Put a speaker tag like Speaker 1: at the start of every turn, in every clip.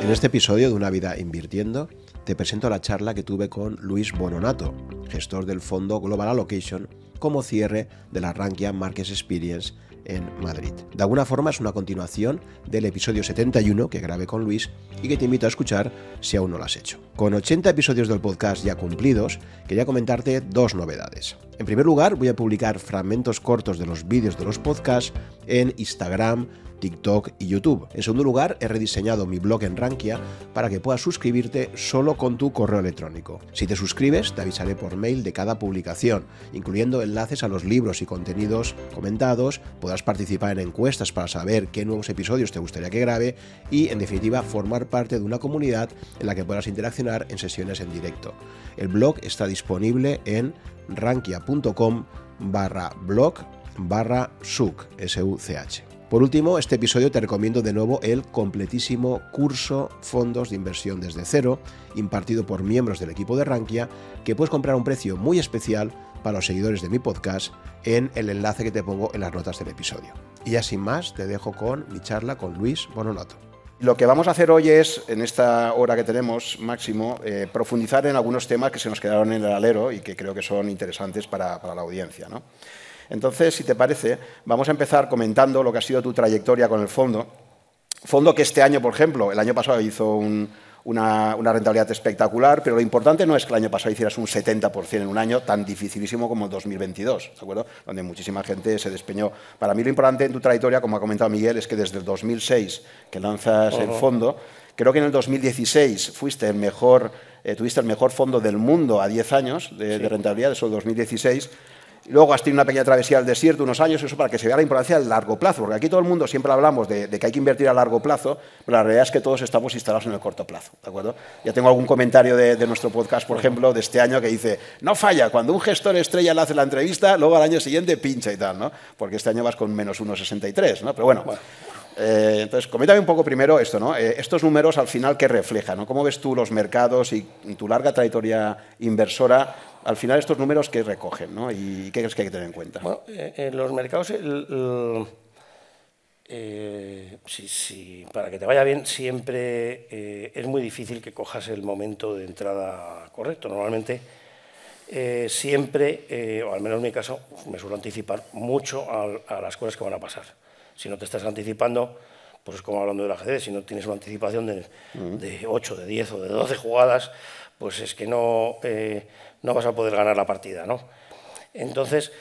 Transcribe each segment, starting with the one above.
Speaker 1: En este episodio de Una vida invirtiendo, te presento la charla que tuve con Luis Bononato, gestor del fondo Global Allocation, como cierre de la Rankia Markets Experience en Madrid. De alguna forma es una continuación del episodio 71 que grabé con Luis y que te invito a escuchar si aún no lo has hecho. Con 80 episodios del podcast ya cumplidos, quería comentarte dos novedades. En primer lugar, voy a publicar fragmentos cortos de los vídeos de los podcasts en Instagram, TikTok y YouTube. En segundo lugar, he rediseñado mi blog en Rankia para que puedas suscribirte solo con tu correo electrónico. Si te suscribes, te avisaré por mail de cada publicación, incluyendo enlaces a los libros y contenidos comentados, podrás participar en encuestas para saber qué nuevos episodios te gustaría que grabe y, en definitiva, formar parte de una comunidad en la que podrás interaccionar en sesiones en directo. El blog está disponible en rankia.com barra blog barra such. Por último, este episodio te recomiendo de nuevo el completísimo curso Fondos de Inversión desde cero, impartido por miembros del equipo de Rankia, que puedes comprar a un precio muy especial para los seguidores de mi podcast en el enlace que te pongo en las notas del episodio. Y ya sin más, te dejo con mi charla con Luis Bononato.
Speaker 2: Lo que vamos a hacer hoy es, en esta hora que tenemos máximo, eh, profundizar en algunos temas que se nos quedaron en el alero y que creo que son interesantes para, la audiencia. Entonces, si te parece, vamos a empezar comentando lo que ha sido tu trayectoria con el fondo. Fondo que este año, por ejemplo, el año pasado hizo una, rentabilidad espectacular, pero lo importante no es que el año pasado hicieras un 70% en un año tan dificilísimo como el 2022, ¿de acuerdo? Donde muchísima gente se despeñó. Para mí lo importante en tu trayectoria, como ha comentado Miguel, es que desde el 2006 que lanzas el fondo, creo que en el 2016 fuiste el mejor, eh, tuviste el mejor fondo del mundo a 10 años de, de rentabilidad, eso el 2016. Luego has tenido una pequeña travesía al desierto, unos años, eso para que se vea la importancia del largo plazo, porque aquí todo el mundo siempre hablamos de, que hay que invertir a largo plazo, pero la realidad es que todos estamos instalados en el corto plazo, ¿de acuerdo? Ya tengo algún comentario de, nuestro podcast, por ejemplo, de este año que dice, no falla, cuando un gestor estrella le hace la entrevista, luego al año siguiente pincha y tal, ¿no? Porque este año vas con menos 1,63, ¿no? Pero bueno, eh, entonces, coméntame un poco primero esto, ¿no? Eh, estos números al final, ¿qué reflejan? ¿no? ¿Cómo ves tú los mercados y tu larga trayectoria inversora al final estos números que recogen ¿no? y qué crees que hay que tener en cuenta.
Speaker 3: Bueno, eh, los mercados, eh, para que te vaya bien, siempre es muy difícil que cojas el momento de entrada correcto. Normalmente, siempre, o al menos en mi caso, me suelo anticipar mucho a, las cosas que van a pasar. Si no te estás anticipando, pues es como hablando del ajedrez, si no tienes una anticipación de, de 8, de 10 o de 12 jugadas, pues es que no, eh, no vas a poder ganar la partida. ¿no? Entonces,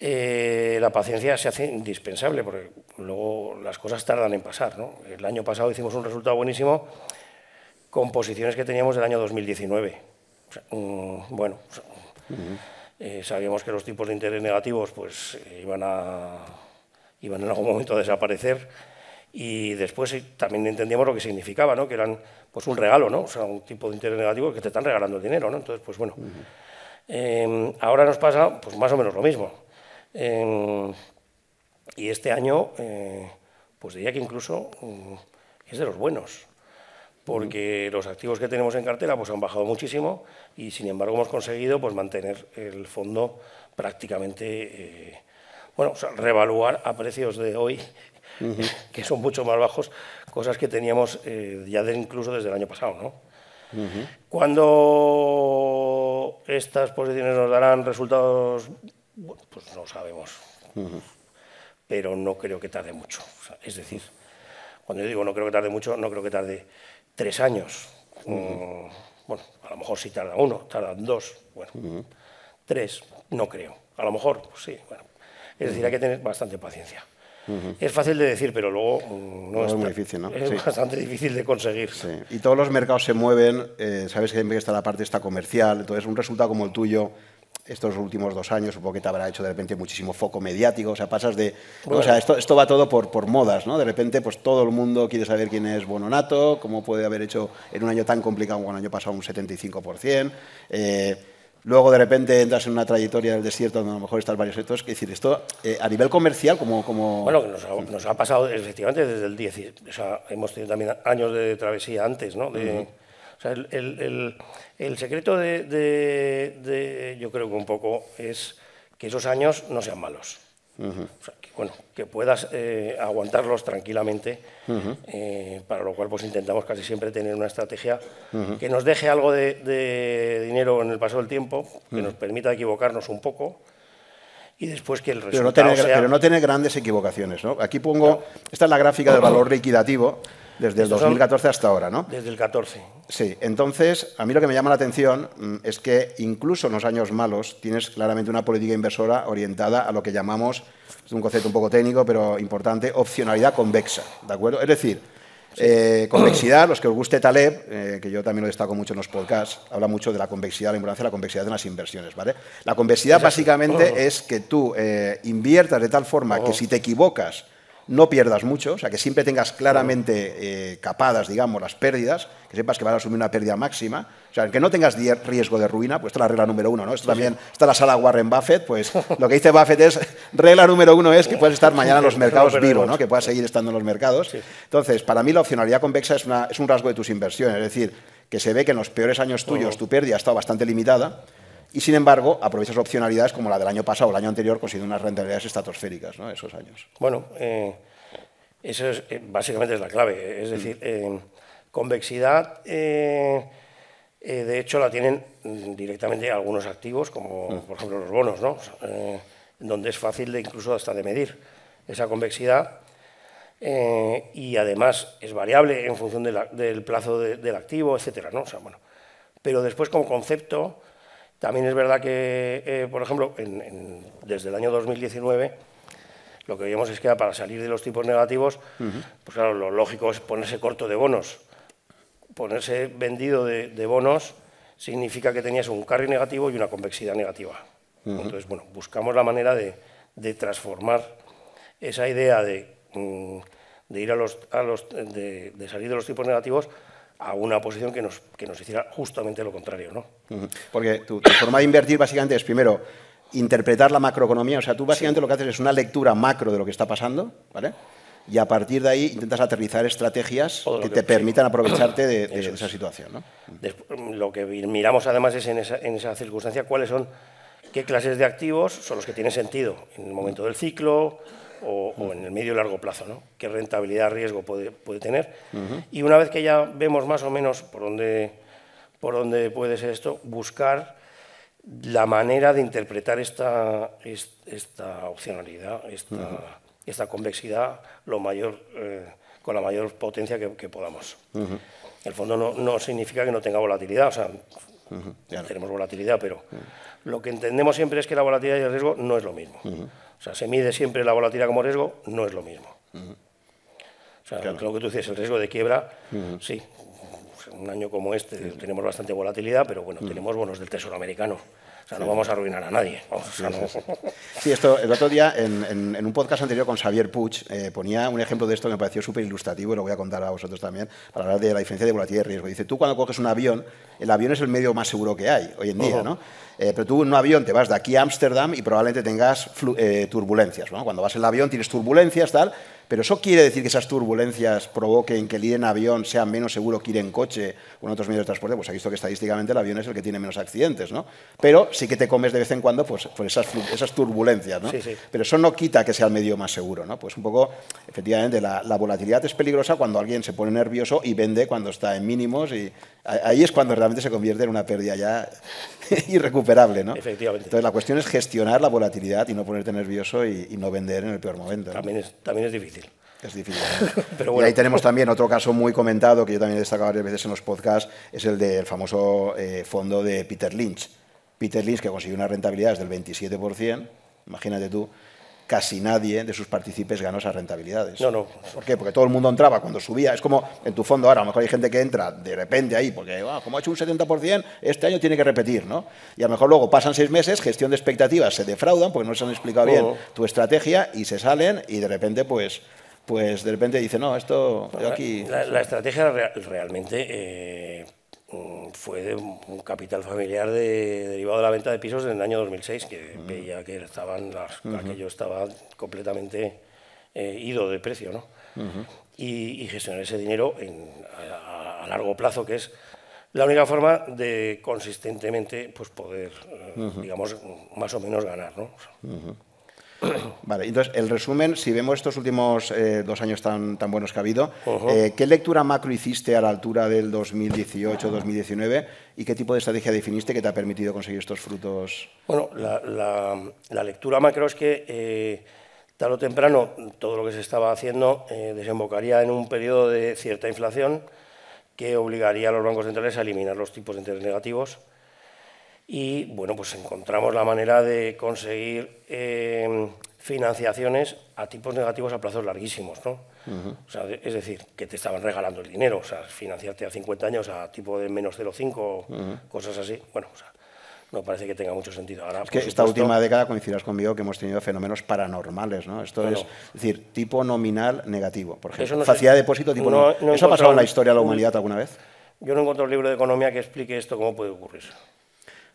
Speaker 3: eh, la paciencia se hace indispensable, porque luego las cosas tardan en pasar. ¿no? El año pasado hicimos un resultado buenísimo con posiciones que teníamos del año 2019. Mm, bueno, eh, sabíamos que los tipos de interés negativos pues, iban, a, iban en algún momento a desaparecer y después también entendíamos lo que significaba, ¿no? que eran pues un regalo, ¿no? o sea, un tipo de interés negativo que te están regalando el dinero. ¿no? Entonces, pues bueno, em, ahora nos pasa pues más o menos lo mismo. Em, y este año, eh, pues diría que incluso mm, es de los buenos, porque los activos que tenemos en cartera pues han bajado muchísimo y sin embargo hemos conseguido pues mantener el fondo prácticamente, eh, bueno, o sea, revaluar a precios de hoy que son mucho más bajos, cosas que teníamos eh, ya incluso desde el año pasado. ¿no? Cuando estas posiciones nos darán resultados, pues no sabemos, pero no creo que tarde mucho. es decir, cuando yo digo no creo que tarde mucho, no creo que tarde tres años. Mm, bueno, a lo mejor sí tarda uno, tardan dos, bueno, tres, no creo. A lo mejor, pues sí, bueno. Es decir, hay que tener bastante paciencia. Es fácil de decir, pero luego mm, no, es, muy difícil, ¿no? Es bastante difícil de conseguir.
Speaker 2: Y todos los mercados se mueven, eh, sabes que siempre está la parte esta comercial, entonces un resultado como el tuyo estos últimos dos años, supongo que te habrá hecho de repente muchísimo foco mediático, o sea, pasas de... O sea, esto, esto va todo por, por modas, ¿no? De repente, pues todo el mundo quiere saber quién es Bononato, cómo puede haber hecho en un año tan complicado como el año pasado un 75%. Eh, Luego de repente entras en una trayectoria del desierto donde a lo mejor estás varios sectores. Es decir, esto eh, a nivel comercial, como, como...
Speaker 3: Bueno, nos ha, pasado efectivamente desde el 10. O sea, hemos tenido también años de travesía antes, ¿no? De, o sea, el, el, el, secreto de, de, yo creo que un poco es que esos años no sean malos. O sea, que, bueno, que puedas eh, aguantarlos tranquilamente, eh, para lo cual pues intentamos casi siempre tener una estrategia que nos deje algo de, dinero en el paso del tiempo, que nos permita equivocarnos un poco y después que el resultado
Speaker 2: pero no
Speaker 3: sea...
Speaker 2: Pero no tener grandes equivocaciones, ¿no? Aquí pongo, esta es la gráfica del valor liquidativo desde el 2014 hasta ahora, ¿no?
Speaker 3: Desde el 14.
Speaker 2: Sí, entonces, a mí lo que me llama la atención mm, es que incluso en los años malos tienes claramente una política inversora orientada a lo que llamamos, es un concepto un poco técnico, pero importante, opcionalidad convexa, ¿de acuerdo? Es decir, eh, convexidad, los que os guste Taleb, eh, que yo también lo destaco mucho en los podcasts, habla mucho de la convexidad, la importancia de la convexidad en las inversiones. ¿vale? La convexidad básicamente es que tú eh, inviertas de tal forma que si te equivocas no pierdas mucho, o sea, que siempre tengas claramente eh, capadas, digamos, las pérdidas, que sepas que vas a asumir una pérdida máxima, o sea, que no tengas riesgo de ruina, pues esta es la regla número uno, ¿no? Esto también está la sala Warren Buffett, pues lo que dice Buffett es, regla número uno es que puedes estar mañana en los mercados vivo, ¿no? Que puedas seguir estando en los mercados. Entonces, para mí la opcionalidad convexa es, una, es un rasgo de tus inversiones, es decir, que se ve que en los peores años tuyos tu pérdida ha estado bastante limitada, y sin embargo, aprovechas opcionalidades como la del año pasado o el año anterior, consiguiendo unas rentabilidades estratosféricas, ¿no? Esos años.
Speaker 3: Bueno, eh, eso es, eh, básicamente es la clave. Es decir, eh, convexidad, de hecho, la tienen directamente algunos activos, como por ejemplo los bonos, ¿no? donde es fácil de incluso hasta de medir esa convexidad. y además es variable en función del plazo del activo, etcétera, ¿no? O sea, bueno. Pero después, como concepto, también es verdad que, eh, por ejemplo, desde el año 2019, lo que veíamos es que para salir de los tipos negativos, pues claro, lo lógico es ponerse corto de bonos. Ponerse vendido de, bonos significa que tenías un carry negativo y una convexidad negativa. Entonces, bueno, buscamos la manera de, transformar esa idea de, mm, ir a los, de, salir de los tipos negativos a una posición que nos, que nos hiciera justamente lo contrario. ¿no?
Speaker 2: Porque tu, forma de invertir básicamente es, primero, interpretar la macroeconomía. O sea, tú básicamente lo que haces es una lectura macro de lo que está pasando, ¿vale? Y a partir de ahí intentas aterrizar estrategias que, te permitan aprovecharte de, esa situación. ¿no?
Speaker 3: lo que miramos además es en esa, en esa circunstancia cuáles son, qué clases de activos son los que tienen sentido en el momento del ciclo, o, en el medio y largo plazo, ¿no? qué rentabilidad, riesgo puede, puede tener. Y una vez que ya vemos más o menos por dónde, por dónde puede ser esto, buscar la manera de interpretar esta, esta opcionalidad, esta, esta convexidad lo mayor, eh, con la mayor potencia que, podamos. El fondo no, no, significa que no tenga volatilidad, o sea, tenemos volatilidad, pero lo que entendemos siempre es que la volatilidad y el riesgo no es lo mismo. O sea, se mide siempre la volatilidad como riesgo, no es lo mismo. O sea, lo que tú dices, el riesgo de quiebra, sí, un año como este tenemos bastante volatilidad, pero bueno, tenemos bonos del Tesoro americano. O sea, no vamos a arruinar a nadie.
Speaker 2: sí, esto, el otro día, en, un podcast anterior con Xavier Puig, eh, ponía un ejemplo de esto que me pareció súper ilustrativo y lo voy a contar a vosotros también, para hablar de la diferencia de volatilidad y riesgo. Dice, tú cuando coges un avión, el avión es el medio más seguro que hay hoy en día, ¿no? Eh, pero tú en un avión te vas de aquí a Ámsterdam y probablemente tengas eh, turbulencias. ¿no? Cuando vas en el avión tienes turbulencias, tal, pero eso quiere decir que esas turbulencias provoquen que el ir en avión sea menos seguro que ir en coche o en otros medios de transporte. Pues ha visto que estadísticamente el avión es el que tiene menos accidentes, ¿no? Pero sí que te comes de vez en cuando pues, por esas, esas turbulencias, ¿no? Pero eso no quita que sea el medio más seguro, ¿no? Pues un poco, efectivamente, la, la volatilidad es peligrosa cuando alguien se pone nervioso y vende cuando está en mínimos y ahí es cuando realmente se convierte en una pérdida ya irrecuperable, ¿no?
Speaker 3: Efectivamente.
Speaker 2: Entonces la cuestión es gestionar la volatilidad y no ponerte nervioso y, no vender en el peor momento.
Speaker 3: También, es, también es difícil.
Speaker 2: Es difícil. Pero bueno. Y ahí tenemos también otro caso muy comentado que yo también he destacado varias veces en los podcasts, es el del famoso eh, fondo de Peter Lynch. Peter Lynch que consiguió una rentabilidad del 27%, imagínate tú, casi nadie de sus partícipes ganó esas rentabilidades.
Speaker 3: No, no.
Speaker 2: ¿Por qué? Porque todo el mundo entraba cuando subía. Es como en tu fondo ahora, a lo mejor hay gente que entra de repente ahí, porque ah, como ha hecho un 70%, este año tiene que repetir, ¿no? Y a lo mejor luego pasan seis meses, gestión de expectativas, se defraudan porque no se han explicado bien oh. tu estrategia y se salen y de repente, pues, pues de repente dice, no, esto yo aquí...
Speaker 3: La, estrategia realmente... Eh, fue de un capital familiar derivado de la venta de pisos en el año 2006, que veía que estaban las, aquello estaba completamente eh, ido de precio, ¿no? y, gestionar ese dinero a, largo plazo, que es la única forma de consistentemente pues, poder, eh, digamos, más o menos ganar, ¿no?
Speaker 2: Vale, entonces, el resumen, si vemos estos últimos eh, dos años tan, tan buenos que ha habido, eh, ¿qué lectura macro hiciste a la altura del 2018-2019 y qué tipo de estrategia definiste que te ha permitido conseguir estos frutos?
Speaker 3: Bueno, la, lectura macro es que eh, tarde o temprano todo lo que se estaba haciendo desembocaría en un periodo de cierta inflación que obligaría a los bancos centrales a eliminar los tipos de interés negativos y bueno, pues encontramos la manera de conseguir em, financiaciones a tipos negativos a plazos larguísimos, ¿no? o sea, es decir, que te estaban regalando el dinero, o sea, financiarte a 50 años a tipo de menos 0,5, cosas así, bueno, o sea, no parece que tenga mucho sentido. Ahora,
Speaker 2: es que esta última década coincidirás conmigo que hemos tenido fenómenos paranormales, ¿no? Esto es, decir, tipo nominal negativo, por ejemplo. Facilidad de depósito tipo no, ¿Eso ha pasado en la historia de la humanidad alguna vez?
Speaker 3: Yo no encuentro un libro de economía que explique esto, cómo puede ocurrir.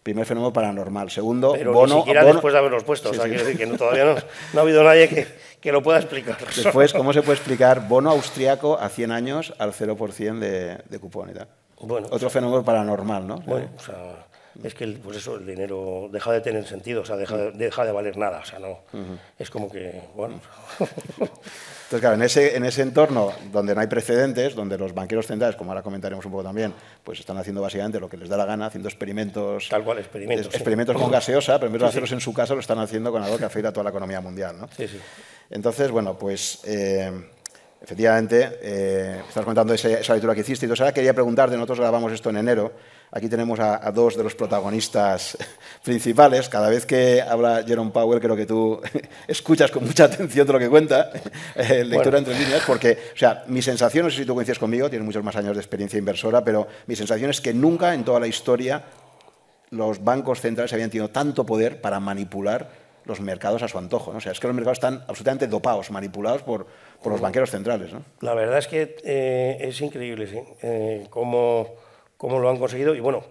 Speaker 2: Primer fenómeno paranormal. Segundo,
Speaker 3: Pero bono. Ni siquiera después de haberlos puesto. o sea, quiero decir que todavía no, ha habido nadie que, que, lo pueda explicar.
Speaker 2: Después, ¿cómo se puede explicar bono austriaco a 100 años al 0% de, de cupón y tal? Bueno, Otro fenómeno paranormal, ¿no?
Speaker 3: Bueno, o sea, es que el, pues eso, el dinero deja de tener sentido, o sea, deja de, deja de valer nada. O sea, no. Es como que, bueno.
Speaker 2: Entonces, claro, en ese, en ese entorno donde no hay precedentes, donde los banqueros centrales, como ahora comentaremos un poco también, pues están haciendo básicamente lo que les da la gana, haciendo experimentos.
Speaker 3: Tal cual, experimentos.
Speaker 2: experimentos con gaseosa, pero en vez de hacerlos en su casa, lo están haciendo con algo que afecta a toda la economía mundial. ¿no?
Speaker 3: Sí, sí.
Speaker 2: Entonces, bueno, pues. Eh, efectivamente, eh, estás contando esa lectura que hiciste. Entonces, ahora quería preguntarte, nosotros grabamos esto en enero, Aquí tenemos a, dos de los protagonistas principales. Cada vez que habla Jerome Powell, creo que tú escuchas con mucha atención de lo que cuenta, eh, lectura entre líneas, porque, o sea, mi sensación, no sé si tú coincides conmigo, tienes muchos más años de experiencia inversora, pero mi sensación es que nunca en toda la historia los bancos centrales habían tenido tanto poder para manipular los mercados a su antojo. ¿no? O sea, es que los mercados están absolutamente dopados, manipulados por, por los banqueros centrales. ¿no?
Speaker 3: La verdad es que eh, es increíble, sí, eh, cómo lo han conseguido y bueno,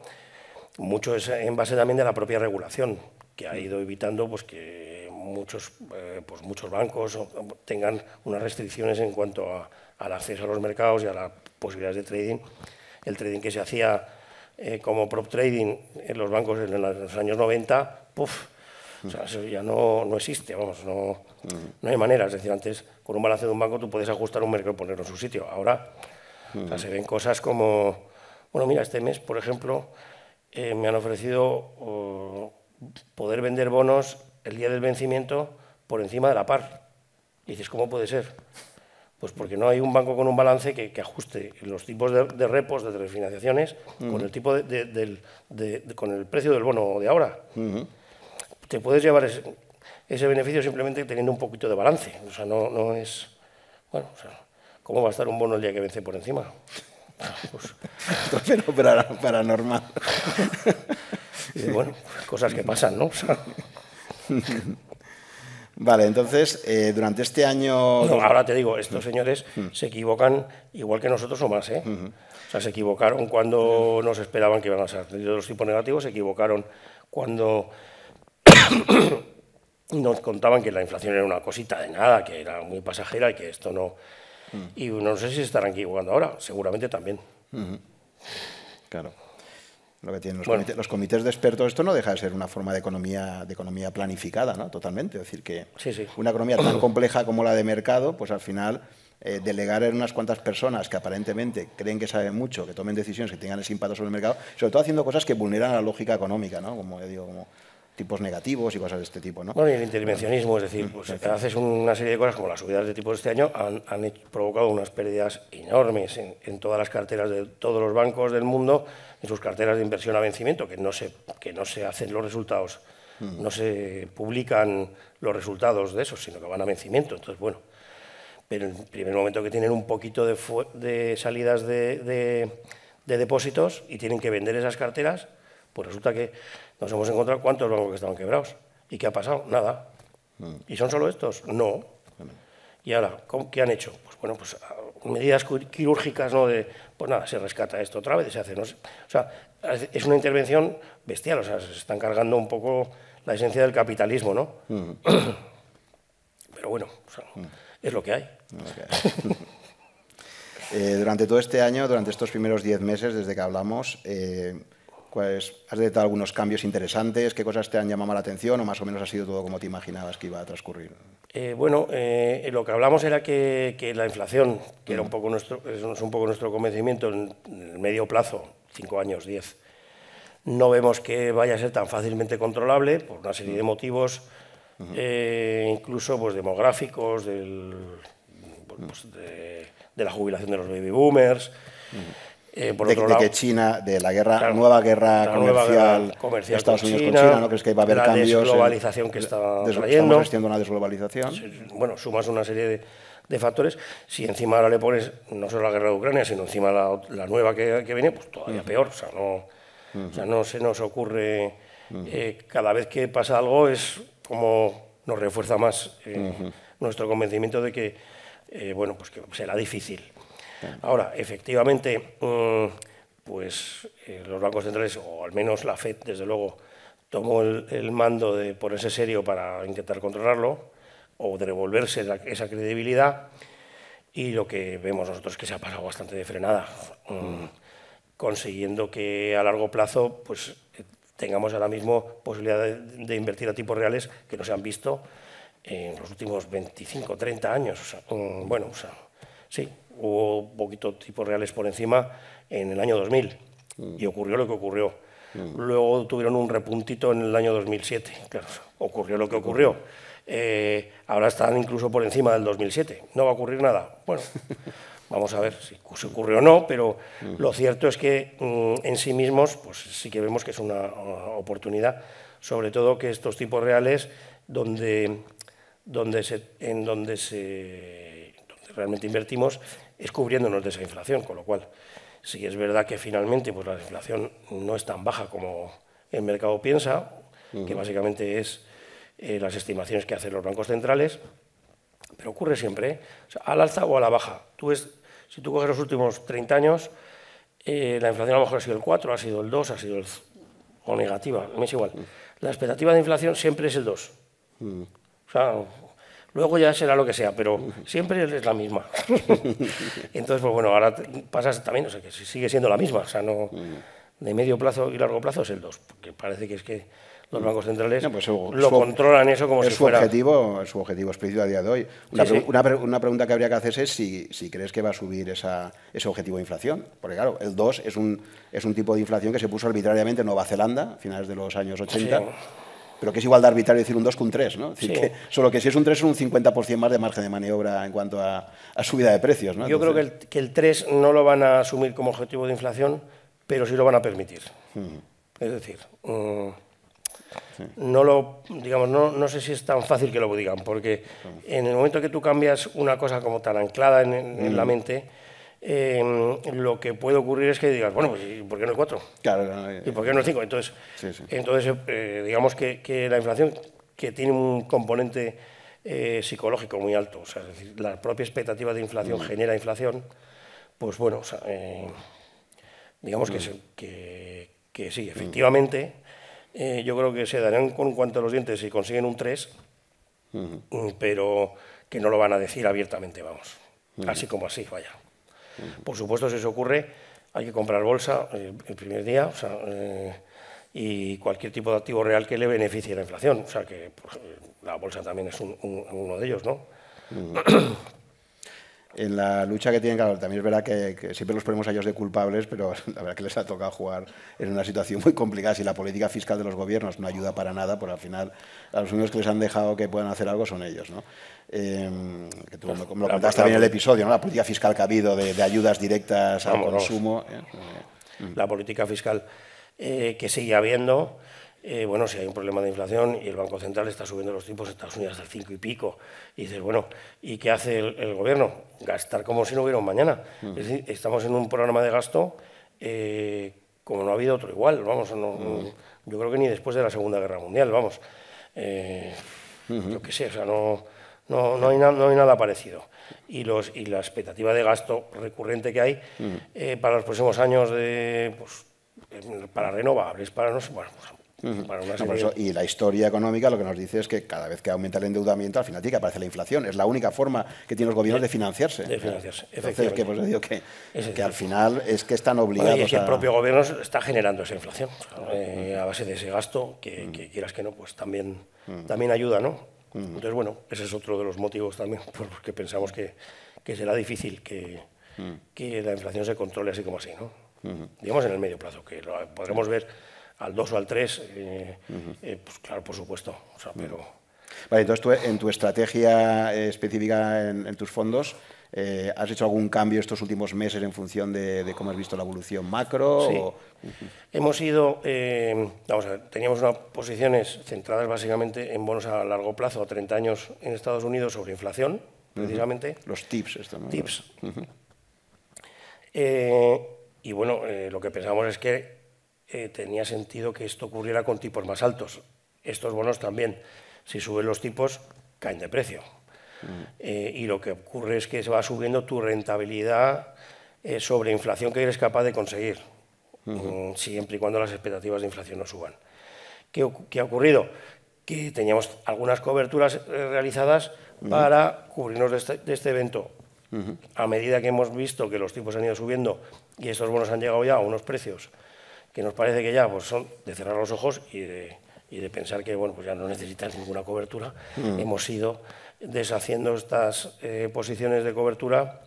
Speaker 3: mucho es en base también de la propia regulación, que ha ido evitando pues, que muchos, eh, pues, muchos bancos tengan unas restricciones en cuanto al acceso a los mercados y a las posibilidades de trading. El trading que se hacía eh, como prop trading en los bancos en los años 90, puff, o sea, eso ya no, no existe, vamos, no, no, hay manera. Es decir, antes con un balance de un banco tú puedes ajustar un mercado y ponerlo en su sitio. Ahora se ven cosas como bueno, mira, este mes, por ejemplo, eh, me han ofrecido poder vender bonos el día del vencimiento por encima de la par. Y dices, ¿cómo puede ser? Pues porque no hay un banco con un balance que, ajuste los tipos de, repos, de refinanciaciones, con el tipo de, con el precio del bono de ahora. Te puedes llevar ese, beneficio simplemente teniendo un poquito de balance. O sea, no, no es. Bueno, o sea, ¿cómo va a estar un bono el día que vence por encima?
Speaker 2: Pero paranormal.
Speaker 3: bueno, cosas que pasan, ¿no?
Speaker 2: Vale, entonces, eh, durante este año...
Speaker 3: ahora te digo, estos señores mm. se equivocan igual que nosotros o más, ¿eh? O sea, se equivocaron cuando nos esperaban que iban a ser los tipos negativos, se equivocaron cuando nos contaban que la inflación era una cosita de nada, que era muy pasajera y que esto no, Y no sé si se estarán equivocando ahora, seguramente también.
Speaker 2: Claro. Lo que tienen los, comités, de expertos, esto no deja de ser una forma de economía, de economía planificada, ¿no? Totalmente. Es decir, que una economía tan compleja como la de mercado, pues al final eh, delegar en unas cuantas personas que aparentemente creen que saben mucho, que tomen decisiones que tengan ese impacto sobre el mercado, sobre todo haciendo cosas que vulneran la lógica económica, ¿no? Como digo, como tipos negativos y cosas de este tipo. ¿no?
Speaker 3: Bueno, y el intervencionismo, es decir, pues, haces una serie de cosas como las subidas de tipos este año han, provocado unas pérdidas enormes en, todas las carteras de todos los bancos del mundo, en sus carteras de inversión a vencimiento, que no se, que no se hacen los resultados, no se publican los resultados de eso, sino que van a vencimiento. Entonces, bueno, pero en el primer momento que tienen un poquito de, de salidas de, de depósitos y tienen que vender esas carteras, pues resulta que nos hemos encontrado cuántos bancos que estaban quebrados. ¿Y qué ha pasado? Nada. Mm. ¿Y son solo estos? No. ¿Y ahora qué han hecho? Pues bueno, pues ah, medidas quirúrgicas, ¿no? De, pues nada, se rescata esto otra vez, se hace, no sé. O sea, es una intervención bestial, o sea, se están cargando un poco la esencia del capitalismo, ¿no? Mm. Pero bueno, mm. es lo que hay.
Speaker 2: Eh, durante todo este año, durante estos primeros diez meses, desde que hablamos, eh, Pues, ¿Has detectado algunos cambios interesantes? ¿Qué cosas te han llamado la atención o más o menos ha sido todo como te imaginabas que iba a transcurrir?
Speaker 3: Eh, bueno, eh, lo que hablamos era que, la inflación, que era un poco nuestro, es un poco nuestro convencimiento en el medio plazo, cinco años, diez, no vemos que vaya a ser tan fácilmente controlable por una serie de motivos, eh, incluso pues, demográficos, del, pues, de, la jubilación de los baby boomers.
Speaker 2: Eh, por de, otro lado, que China, de la guerra, nueva guerra comercial,
Speaker 3: comercial
Speaker 2: Estados Unidos con China, ¿no crees que va a haber
Speaker 3: la
Speaker 2: cambios?
Speaker 3: La desglobalización que está trayendo.
Speaker 2: Estamos una desglobalización.
Speaker 3: Bueno, sumas una serie de, factores. Si encima ahora le pones no solo la guerra de Ucrania, sino encima la, nueva que, viene, pues todavía peor. O sea, no, o sea, no se nos ocurre. Eh, cada vez que pasa algo es como nos refuerza más eh, nuestro convencimiento de que, bueno, pues que será difícil. Ahora, efectivamente, mm, pues eh, los bancos centrales, o al menos la FED, desde luego, tomó el, mando de ponerse serio para intentar controlarlo o de devolverse esa credibilidad. Y lo que vemos nosotros es que se ha pasado bastante de frenada, mm, consiguiendo que a largo plazo pues, tengamos ahora mismo posibilidad de, invertir a tipos reales que no se han visto en los últimos 25, 30 años. Mm, bueno, sí, hubo poquito tipos reales por encima en el año 2000 mm. y ocurrió lo que ocurrió. Mm. Luego tuvieron un repuntito en el año 2007, claro, ocurrió lo que ocurrió. Eh, ahora están incluso por encima del 2007. ¿No va a ocurrir nada? Bueno, vamos a ver si se ocurrió o no, pero mm. lo cierto es que en sí mismos pues sí que vemos que es una, oportunidad, sobre todo que estos tipos reales donde, donde se, en donde se realmente invertimos es cubriéndonos de esa inflación, con lo cual, si es verdad que finalmente pues, la inflación no es tan baja como el mercado piensa, que básicamente es eh, las estimaciones que hacen los bancos centrales, pero ocurre siempre, ¿eh? al alza o a la baja. Tú ves, si tú coges los últimos 30 años, eh, la inflación a lo mejor ha sido el 4, ha sido el 2, ha sido el, o negativa, me es igual. La expectativa de inflación siempre es el 2. O sea, Luego ya será lo que sea, pero siempre es la misma. Entonces, pues bueno, ahora pasa también, o sea, que sigue siendo la misma, o sea, no de medio plazo y largo plazo es el 2, porque parece que es que los bancos centrales pues lo controlan eso como
Speaker 2: si
Speaker 3: su fuera...
Speaker 2: Objetivo, es su objetivo explícito a día de hoy. Una, una, pregunta que habría que hacerse es si, si crees que va a subir esa, ese objetivo de inflación. Porque claro, el 2 es un, es un tipo de inflación que se puso arbitrariamente en Nueva Zelanda a finales de los años 80 pero que es igual de arbitrario decir un 2 que un 3, ¿no? solo que si es un 3 es un 50% más de margen de maniobra en cuanto a, subida de precios, ¿no?
Speaker 3: Yo creo que el, que el, 3 no lo van a asumir como objetivo de inflación, pero sí lo van a permitir. Es decir, mm, no lo, digamos, no, no, sé si es tan fácil que lo digan, porque en el momento que tú cambias una cosa como tan anclada en, la mente, Em, lo que puede ocurrir es que digas, bueno, pues ¿y por qué no el 4? ¿Y por qué no el 5? Entonces, entonces eh, digamos que, la inflación, que tiene un componente eh, psicológico muy alto, o sea, es decir, la propia expectativa de inflación mm. genera inflación, pues bueno, eh, digamos que, mm. que, que, sí, efectivamente, yo creo que se darán con cuanto a los dientes si consiguen un 3, mm, pero que no lo van a decir abiertamente, vamos, así como así, vaya. Por supuesto, si eso ocurre, hay que comprar bolsa eh, el primer día eh, y cualquier tipo de activo real que le beneficie la inflación. O sea que pues, la bolsa también es uno de ellos, ¿no?
Speaker 2: en la lucha que tienen, claro, también es verdad que, siempre los ponemos a ellos de culpables, pero la verdad que les ha tocado jugar en una situación muy complicada. Si la política fiscal de los gobiernos no ayuda para nada, pues al final a los únicos que les han dejado que puedan hacer algo son ellos. ¿no? Eh, que tú, como lo contaste también en el episodio, ¿no? la política fiscal que ha habido de, ayudas directas al consumo.
Speaker 3: ¿eh? La política fiscal eh, que sigue habiendo eh, bueno, si hay un problema de inflación y el Banco Central está subiendo los tipos en Estados Unidos hasta 5 y pico, y dices, bueno, ¿y qué hace el, gobierno? Gastar como si no hubiera un mañana. Mm. Es decir, estamos en un programa de gasto eh, como no ha habido otro igual, vamos, mm. yo creo que ni después de la Segunda Guerra Mundial, vamos. Eh, Yo qué sé, o sea, no, no, no, hay no hay nada parecido. Y, los, y la expectativa de gasto recurrente que hay mm. eh, para los próximos años de, pues, para renovables, para no sé, bueno, pues,
Speaker 2: y la historia económica lo que nos dice es que cada vez que aumenta el endeudamiento, al final tiene que aparecer la inflación. Es la única forma que tienen los gobiernos de, financiarse.
Speaker 3: De financiarse,
Speaker 2: Entonces, que, pues, digo que, que al final es que están obligados
Speaker 3: y que el propio gobierno está generando esa inflación. Eh, a base de ese gasto, que, quieras que no, pues también, también ayuda, ¿no? Entonces, bueno, ese es otro de los motivos también por los que pensamos que, que será difícil que, que la inflación se controle así como así, ¿no? Digamos en el medio plazo, que lo podremos ver al 2 o al 3, eh, eh, pues claro, por supuesto. pero...
Speaker 2: Vale, entonces tú, en tu estrategia eh, específica en, tus fondos, ¿has hecho algún cambio estos últimos meses en función de, cómo has visto la evolución macro?
Speaker 3: Sí. Hemos ido, vamos a ver, teníamos unas posiciones centradas básicamente en bonos a largo plazo, a 30 años en Estados Unidos sobre inflación, precisamente.
Speaker 2: Los tips, esto, ¿no?
Speaker 3: Tips. y bueno, lo que pensamos es que eh, tenía sentido que esto ocurriera con tipos más altos. Estos bonos también, si suben los tipos, caen de precio. Mm. Eh, y lo que ocurre es que se va subiendo tu rentabilidad eh, sobre inflación que eres capaz de conseguir, mm, siempre y cuando las expectativas de inflación no suban. ¿Qué, ha ocurrido? Que teníamos algunas coberturas realizadas para cubrirnos de este, de este evento. A medida que hemos visto que los tipos han ido subiendo y estos bonos han llegado ya a unos precios que nos parece que ya pues, son de cerrar los ojos y de, y de pensar que bueno, pues ya no necesitan ninguna cobertura. Mm. Hemos ido deshaciendo estas eh, posiciones de cobertura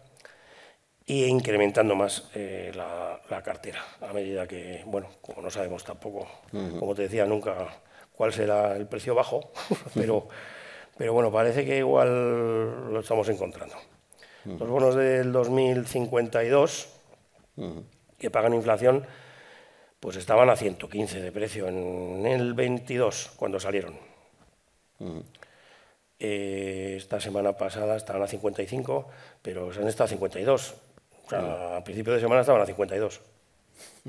Speaker 3: e incrementando más eh, la, cartera, a medida que, bueno, como no sabemos tampoco, como te decía, nunca cuál será el precio bajo, pero, pero bueno, parece que igual lo estamos encontrando. Los bonos del 2052, que pagan inflación, pues estaban a 115 de precio en el 22 cuando salieron. Eh, esta semana pasada estaban a 55, pero se han estado a 52. O sea, a principio de semana estaban a 52.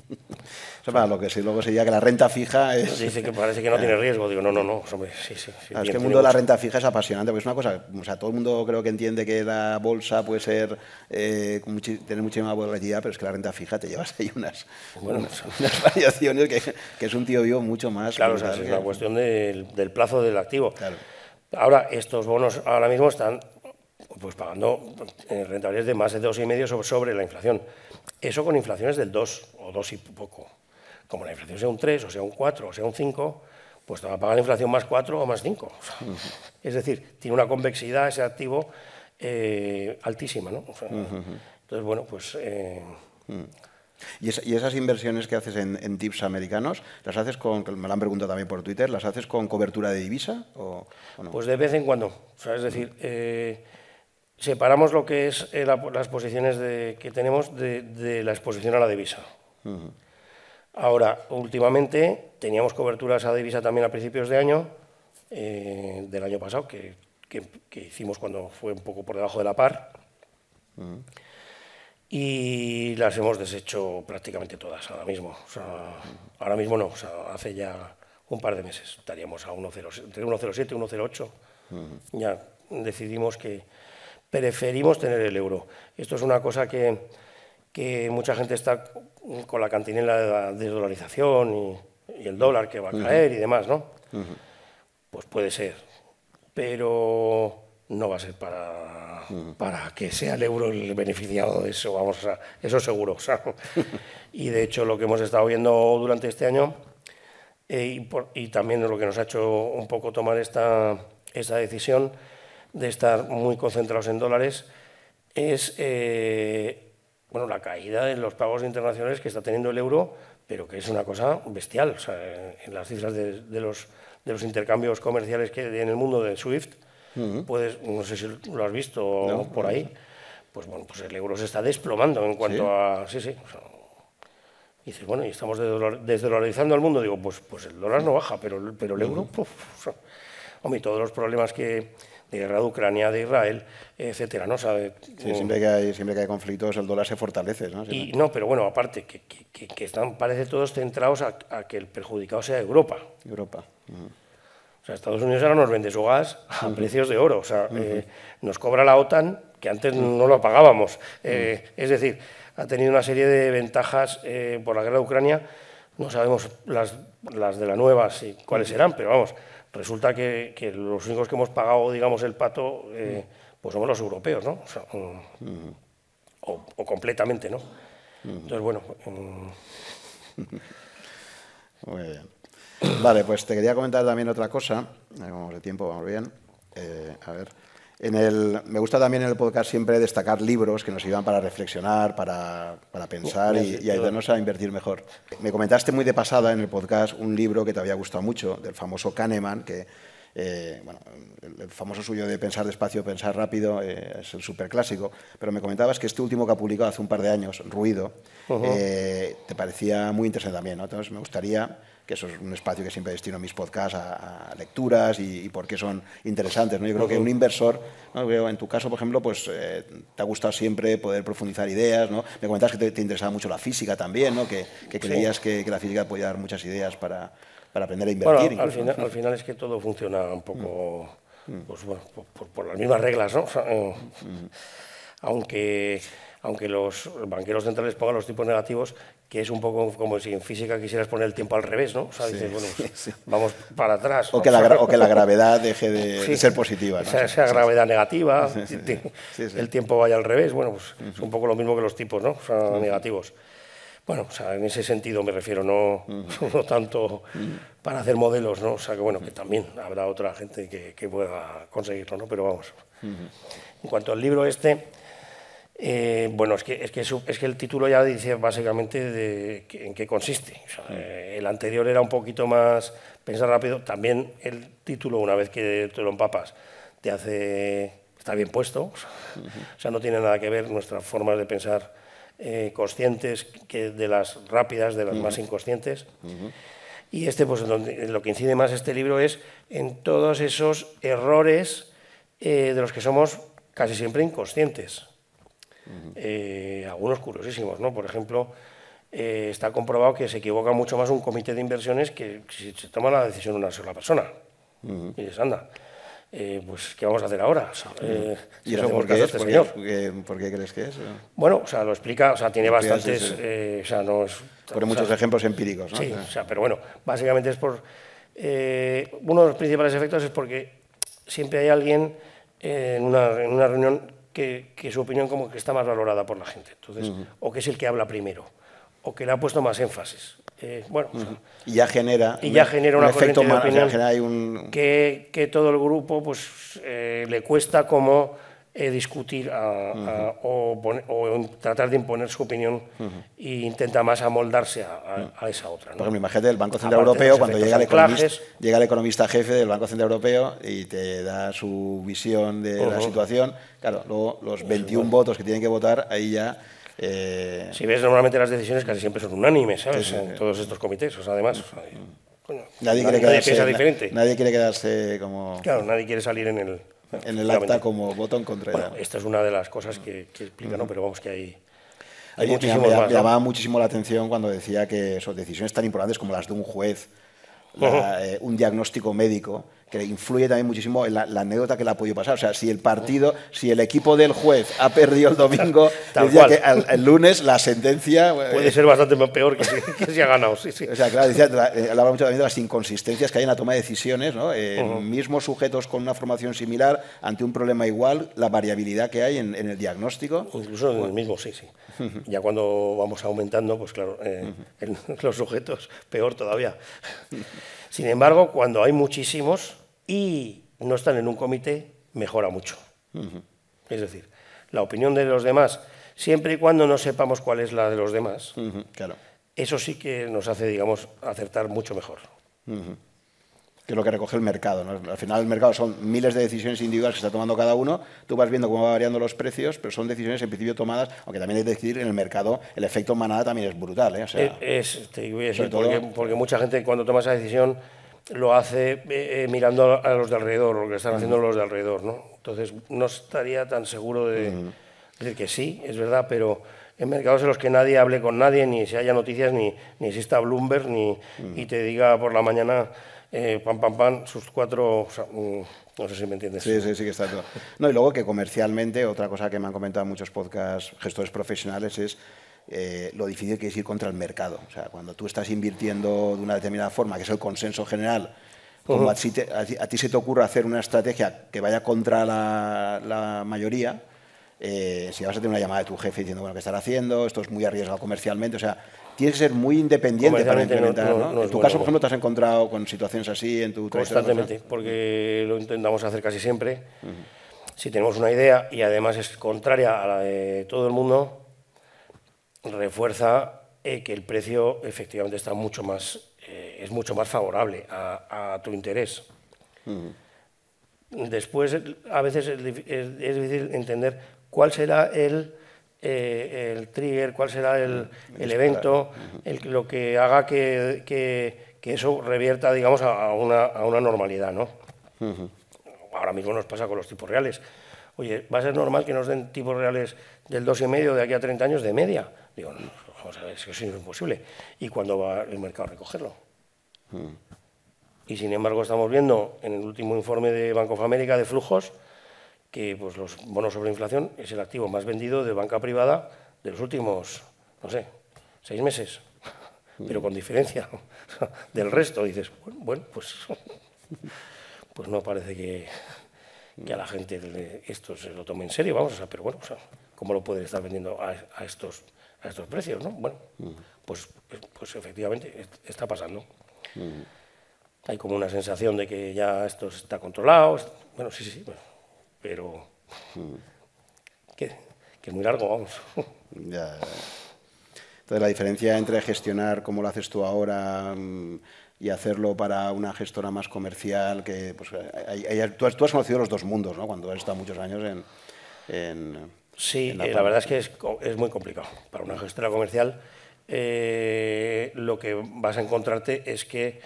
Speaker 2: lo que sí, luego sería que la renta fija es...
Speaker 3: Dice que parece que no tiene riesgo. Digo, no, no, no. sí, sí,
Speaker 2: es que el mundo de la renta fija es apasionante, porque es una cosa, o sea, todo el mundo creo que entiende que la bolsa puede ser, eh, tener muchísima volatilidad, pero es que la renta fija te llevas ahí unas, unas, variaciones que, que, es un tío vivo mucho más.
Speaker 3: Claro, o sea, es una cuestión del, del, plazo del activo. Claro. Ahora, estos bonos ahora mismo están pues pagando eh, rentabilidades de más de 2,5 sobre, sobre la inflación. Eso con inflaciones del 2 o 2 y poco. Como la inflación sea un 3 o sea un 4 o sea un 5, pues te va a pagar la inflación más 4 o más 5. Es decir, tiene una convexidad ese activo eh, altísima. ¿no? Entonces, bueno, pues... Eh,
Speaker 2: mm. ¿Y, esas inversiones que haces en, tips americanos, las haces con, me lo han preguntado también por Twitter, ¿las haces con cobertura de divisa o, no?
Speaker 3: Pues de vez en cuando. es decir, eh, separamos lo que es eh, las posiciones que tenemos de, la exposición a la divisa. Ahora, últimamente teníamos coberturas a divisa también a principios de año, eh, del año pasado, que, hicimos cuando fue un poco por debajo de la par. Y las hemos deshecho prácticamente todas ahora mismo. ahora mismo no, hace ya un par de meses estaríamos a 1,07, entre 1,07 y 1,08. Ya decidimos que, preferimos tener el euro. Esto es una cosa que, que mucha gente está con la cantinela de la desdolarización y, el dólar que va a caer y demás, ¿no? Pues puede ser, pero no va a ser para, para que sea el euro el beneficiado de eso, vamos, a eso seguro. y de hecho lo que hemos estado viendo durante este año eh, y, y, también lo que nos ha hecho un poco tomar esta, esta decisión de estar muy concentrados en dólares es eh, bueno, la caída de los pagos internacionales que está teniendo el euro, pero que es una cosa bestial. O sea, en las cifras de, los, de los intercambios comerciales que hay en el mundo de SWIFT, puedes, no sé si lo has visto por ahí, pues bueno, pues el euro se está desplomando en cuanto a... Sí, sí. y dices, bueno, y estamos desdolarizando al mundo. Digo, pues, pues el dólar no baja, pero, pero el euro, hombre, todos los problemas que, de guerra de Ucrania, de Israel, etcétera, ¿no?
Speaker 2: ¿Sabe? siempre, que hay, siempre que hay conflictos el dólar se fortalece, ¿no?
Speaker 3: y, no, pero bueno, aparte, que, que, están, parece todos centrados a, que el perjudicado sea Europa.
Speaker 2: Europa.
Speaker 3: O sea, Estados Unidos ahora nos vende su gas a precios de oro. O sea, eh, nos cobra la OTAN, que antes no lo pagábamos. Eh, es decir, ha tenido una serie de ventajas eh, por la guerra de Ucrania no sabemos las, las de la nueva si, cuáles serán, pero vamos, resulta que, que, los únicos que hemos pagado, digamos, el pato, eh, pues somos los europeos, ¿no? O, sea, um, o, o, completamente, ¿no? Entonces, bueno... Um...
Speaker 2: Muy bien. Vale, pues te quería comentar también otra cosa. Vamos de tiempo, vamos bien. Eh, a ver. En el, me gusta también en el podcast siempre destacar libros que nos ayudan para reflexionar, para, para pensar y, y, ayudarnos a invertir mejor. Me comentaste muy de pasada en el podcast un libro que te había gustado mucho, del famoso Kahneman, que eh, bueno, el famoso suyo de pensar despacio, pensar rápido, eh, es el superclásico, pero me comentabas que este último que ha publicado hace un par de años, Ruido, uh -huh. eh, te parecía muy interesante también, ¿no? Entonces me gustaría que eso es un espacio que siempre destino a mis podcasts a, a lecturas y, y por qué son interesantes. ¿no? Yo creo que un inversor, ¿no? en tu caso, por ejemplo, pues eh, te ha gustado siempre poder profundizar ideas. ¿no? Me comentabas que te, te, interesaba mucho la física también, ¿no? que, que creías que, que, la física podía dar muchas ideas para, para aprender a invertir.
Speaker 3: Bueno, al, final, al final es que todo funciona un poco mm. pues, bueno, por, por, por, las mismas reglas, ¿no? O sea, eh, mm. Aunque aunque los banqueros centrales pongan los tipos negativos, que es un poco como si en física quisieras poner el tiempo al revés, ¿no? O sea, sí, dices, bueno, sí. vamos para atrás.
Speaker 2: O, que la, o que la gravedad deje de, de ser positiva. ¿no?
Speaker 3: Esa, esa gravedad negativa, el tiempo vaya al revés, bueno, pues uh -huh. es un poco lo mismo que los tipos, ¿no? O sea, uh -huh. negativos. Bueno, o sea, en ese sentido me refiero, no, uh -huh. no tanto para hacer modelos, ¿no? O sea, que bueno, que también habrá otra gente que, que pueda conseguirlo, ¿no? Pero vamos. En cuanto al libro este, eh, bueno, es que, es, que, es que el título ya dice básicamente de, en qué consiste. O sea, eh, el anterior era un poquito más pensar rápido. También el título, una vez que te lo empapas, te hace. está bien puesto. O sea, uh -huh. o sea no tiene nada que ver nuestras formas de pensar eh, conscientes que de las rápidas, de las uh -huh. más inconscientes. Uh -huh. Y este, pues, donde, lo que incide más este libro es en todos esos errores eh, de los que somos casi siempre inconscientes eh, algunos curiosísimos, ¿no? Por ejemplo, eh, está comprobado que se equivoca mucho más un comité de inversiones que si se toma la decisión una sola persona. Uh -huh. Y dices, anda, eh, pues ¿qué vamos a hacer ahora? O sea,
Speaker 2: -huh. ¿Y eso por qué, es? Este ¿Por, qué, ¿Por, qué, ¿Por, qué, crees que es?
Speaker 3: Bueno, o sea, lo explica, o sea, tiene bastantes, sí, sí. Eh, o sea, no es...
Speaker 2: Pone muchos sea, ejemplos empíricos, ¿no?
Speaker 3: Sí, o sea, pero bueno, básicamente es por... Uno de los principales efectos es porque siempre hay alguien en una, en una reunión que, que, su opinión como que está más valorada por la gente. Entonces, uh -huh. o que es el que habla primero, o que le ha puesto más énfasis. Eh, bueno, uh -huh.
Speaker 2: y ya genera,
Speaker 3: y ya genera
Speaker 2: un
Speaker 3: una
Speaker 2: efecto
Speaker 3: de opinión
Speaker 2: un...
Speaker 3: que, que, todo el grupo pues, eh, le cuesta como eh, discutir a, uh -huh. a, o, o, tratar de imponer su opinión e intenta más amoldarse a, a esa otra. ¿no?
Speaker 2: Por ejemplo, imagínate el Banco Central Europeo cuando llega el, economista, llega el, economista, jefe del Banco Central Europeo y te da su visión de la situación. Claro, luego los 21 bueno. votos que tienen que votar, ahí ya...
Speaker 3: Eh... Si ves, normalmente las decisiones casi siempre son unánimes, ¿sabes? Sí, sí, en todos estos comités, o sea, además...
Speaker 2: Coño, nadie, quiere nadie quedarse, diferente. Nadie quiere quedarse como...
Speaker 3: Claro, nadie quiere salir en el
Speaker 2: en el acta como voto en contra.
Speaker 3: Bueno, esta es una de las cosas que, que explica, ¿no? pero vamos que hay...
Speaker 2: hay me, me, me, más, llamaba muchísimo la atención cuando decía que son decisiones tan importantes como las de un juez, la, uh -huh. eh, un diagnóstico médico, que influye también muchísimo en la, la, anécdota que le ha podido pasar. O sea, si el partido, si el equipo del juez ha perdido el domingo, decía que el, el, lunes la sentencia...
Speaker 3: Puede eh, ser bastante peor que si, que si ha ganado, sí, sí.
Speaker 2: O sea, claro, decía, eh, hablaba mucho también de las inconsistencias que hay en la toma de decisiones, ¿no? Eh, uh -huh. Mismos sujetos con una formación similar, ante un problema igual, la variabilidad que hay en, en el diagnóstico.
Speaker 3: Incluso en el mismo, sí, sí. Uh -huh. Ya cuando vamos aumentando, pues claro, eh, uh -huh. los sujetos, peor todavía. Sin embargo, cuando hay muchísimos y no están en un comité, mejora mucho. Uh -huh. Es decir, la opinión de los demás, siempre y cuando no sepamos cuál es la de los demás,
Speaker 2: uh -huh, claro.
Speaker 3: eso sí que nos hace, digamos, acertar mucho mejor. Uh
Speaker 2: -huh. Que es lo que recoge el mercado. ¿no? Al final, el mercado son miles de decisiones individuales que está tomando cada uno. Tú vas viendo cómo va variando los precios, pero son decisiones en principio tomadas, aunque también hay que decir, en el mercado el efecto manada también es brutal. ¿eh? O sea,
Speaker 3: es, te voy a decir, porque, todo... porque mucha gente cuando toma esa decisión lo hace eh, eh, mirando a los de alrededor, lo que están haciendo uh -huh. los de alrededor, ¿no? Entonces, no estaría tan seguro de... Uh -huh. decir, que sí, es verdad, pero en mercados en los que nadie hable con nadie, ni se haya noticias, ni, ni exista Bloomberg, ni, uh -huh. y te diga por la mañana, eh, pam, pam, pam, sus cuatro... O sea, mm, no sé si me entiendes.
Speaker 2: Sí, sí, sí que está todo. No, y luego que comercialmente, otra cosa que me han comentado muchos podcast gestores profesionales es eh, lo difícil que es ir contra el mercado. O sea, cuando tú estás invirtiendo de una determinada forma, que es el consenso general, como a, ti se te ocurre hacer una estrategia que vaya contra la, mayoría, eh, si vas a tener una llamada de tu jefe diciendo, bueno, ¿qué estar haciendo? Esto es muy arriesgado comercialmente. O sea, tienes que ser muy independiente para implementar. en tu caso, por ejemplo, te has encontrado con situaciones así en tu
Speaker 3: Constantemente, porque lo intentamos hacer casi siempre. Si tenemos una idea y además es contraria a la de todo el mundo, refuerza eh, que el precio efectivamente está mucho más, eh, es mucho más favorable a, tu interés. Después, a veces es, difícil entender cuál será el, eh, el trigger, cuál será el, el evento, el, lo que haga que, que, que, eso revierta, digamos, a, una, a una, normalidad, ¿no? Ahora mismo nos pasa con los tipos reales. Oye, ¿va a ser normal que nos den tipos reales del 2,5 de aquí a 30 años de media? Digo, no, vamos a ver, eso es imposible. ¿Y cuándo va el mercado a recogerlo? Hmm. Y sin embargo estamos viendo en el último informe de Banco of America de flujos que pues, los bonos sobre inflación es el activo más vendido de banca privada de los últimos, no sé, seis meses, pero con diferencia del resto. Dices, bueno, pues, pues no parece que, que a la gente esto se lo tome en serio, vamos, a pero bueno, ¿cómo lo pueden estar vendiendo a estos a estos precios, ¿no? Bueno, pues, pues efectivamente está pasando. Hay como una sensación de que ya esto está controlado. Bueno, sí, sí, sí, pero que, es muy largo, vamos.
Speaker 2: Entonces, la diferencia entre gestionar como lo haces tú ahora mm, y hacerlo para una gestora más comercial, que pues, tú, has, conocido los dos mundos, ¿no? Cuando has estado muchos años en
Speaker 3: Sí, la, eh, la, verdad es que es, es, muy complicado. Para una gestora comercial eh, lo que vas a encontrarte es que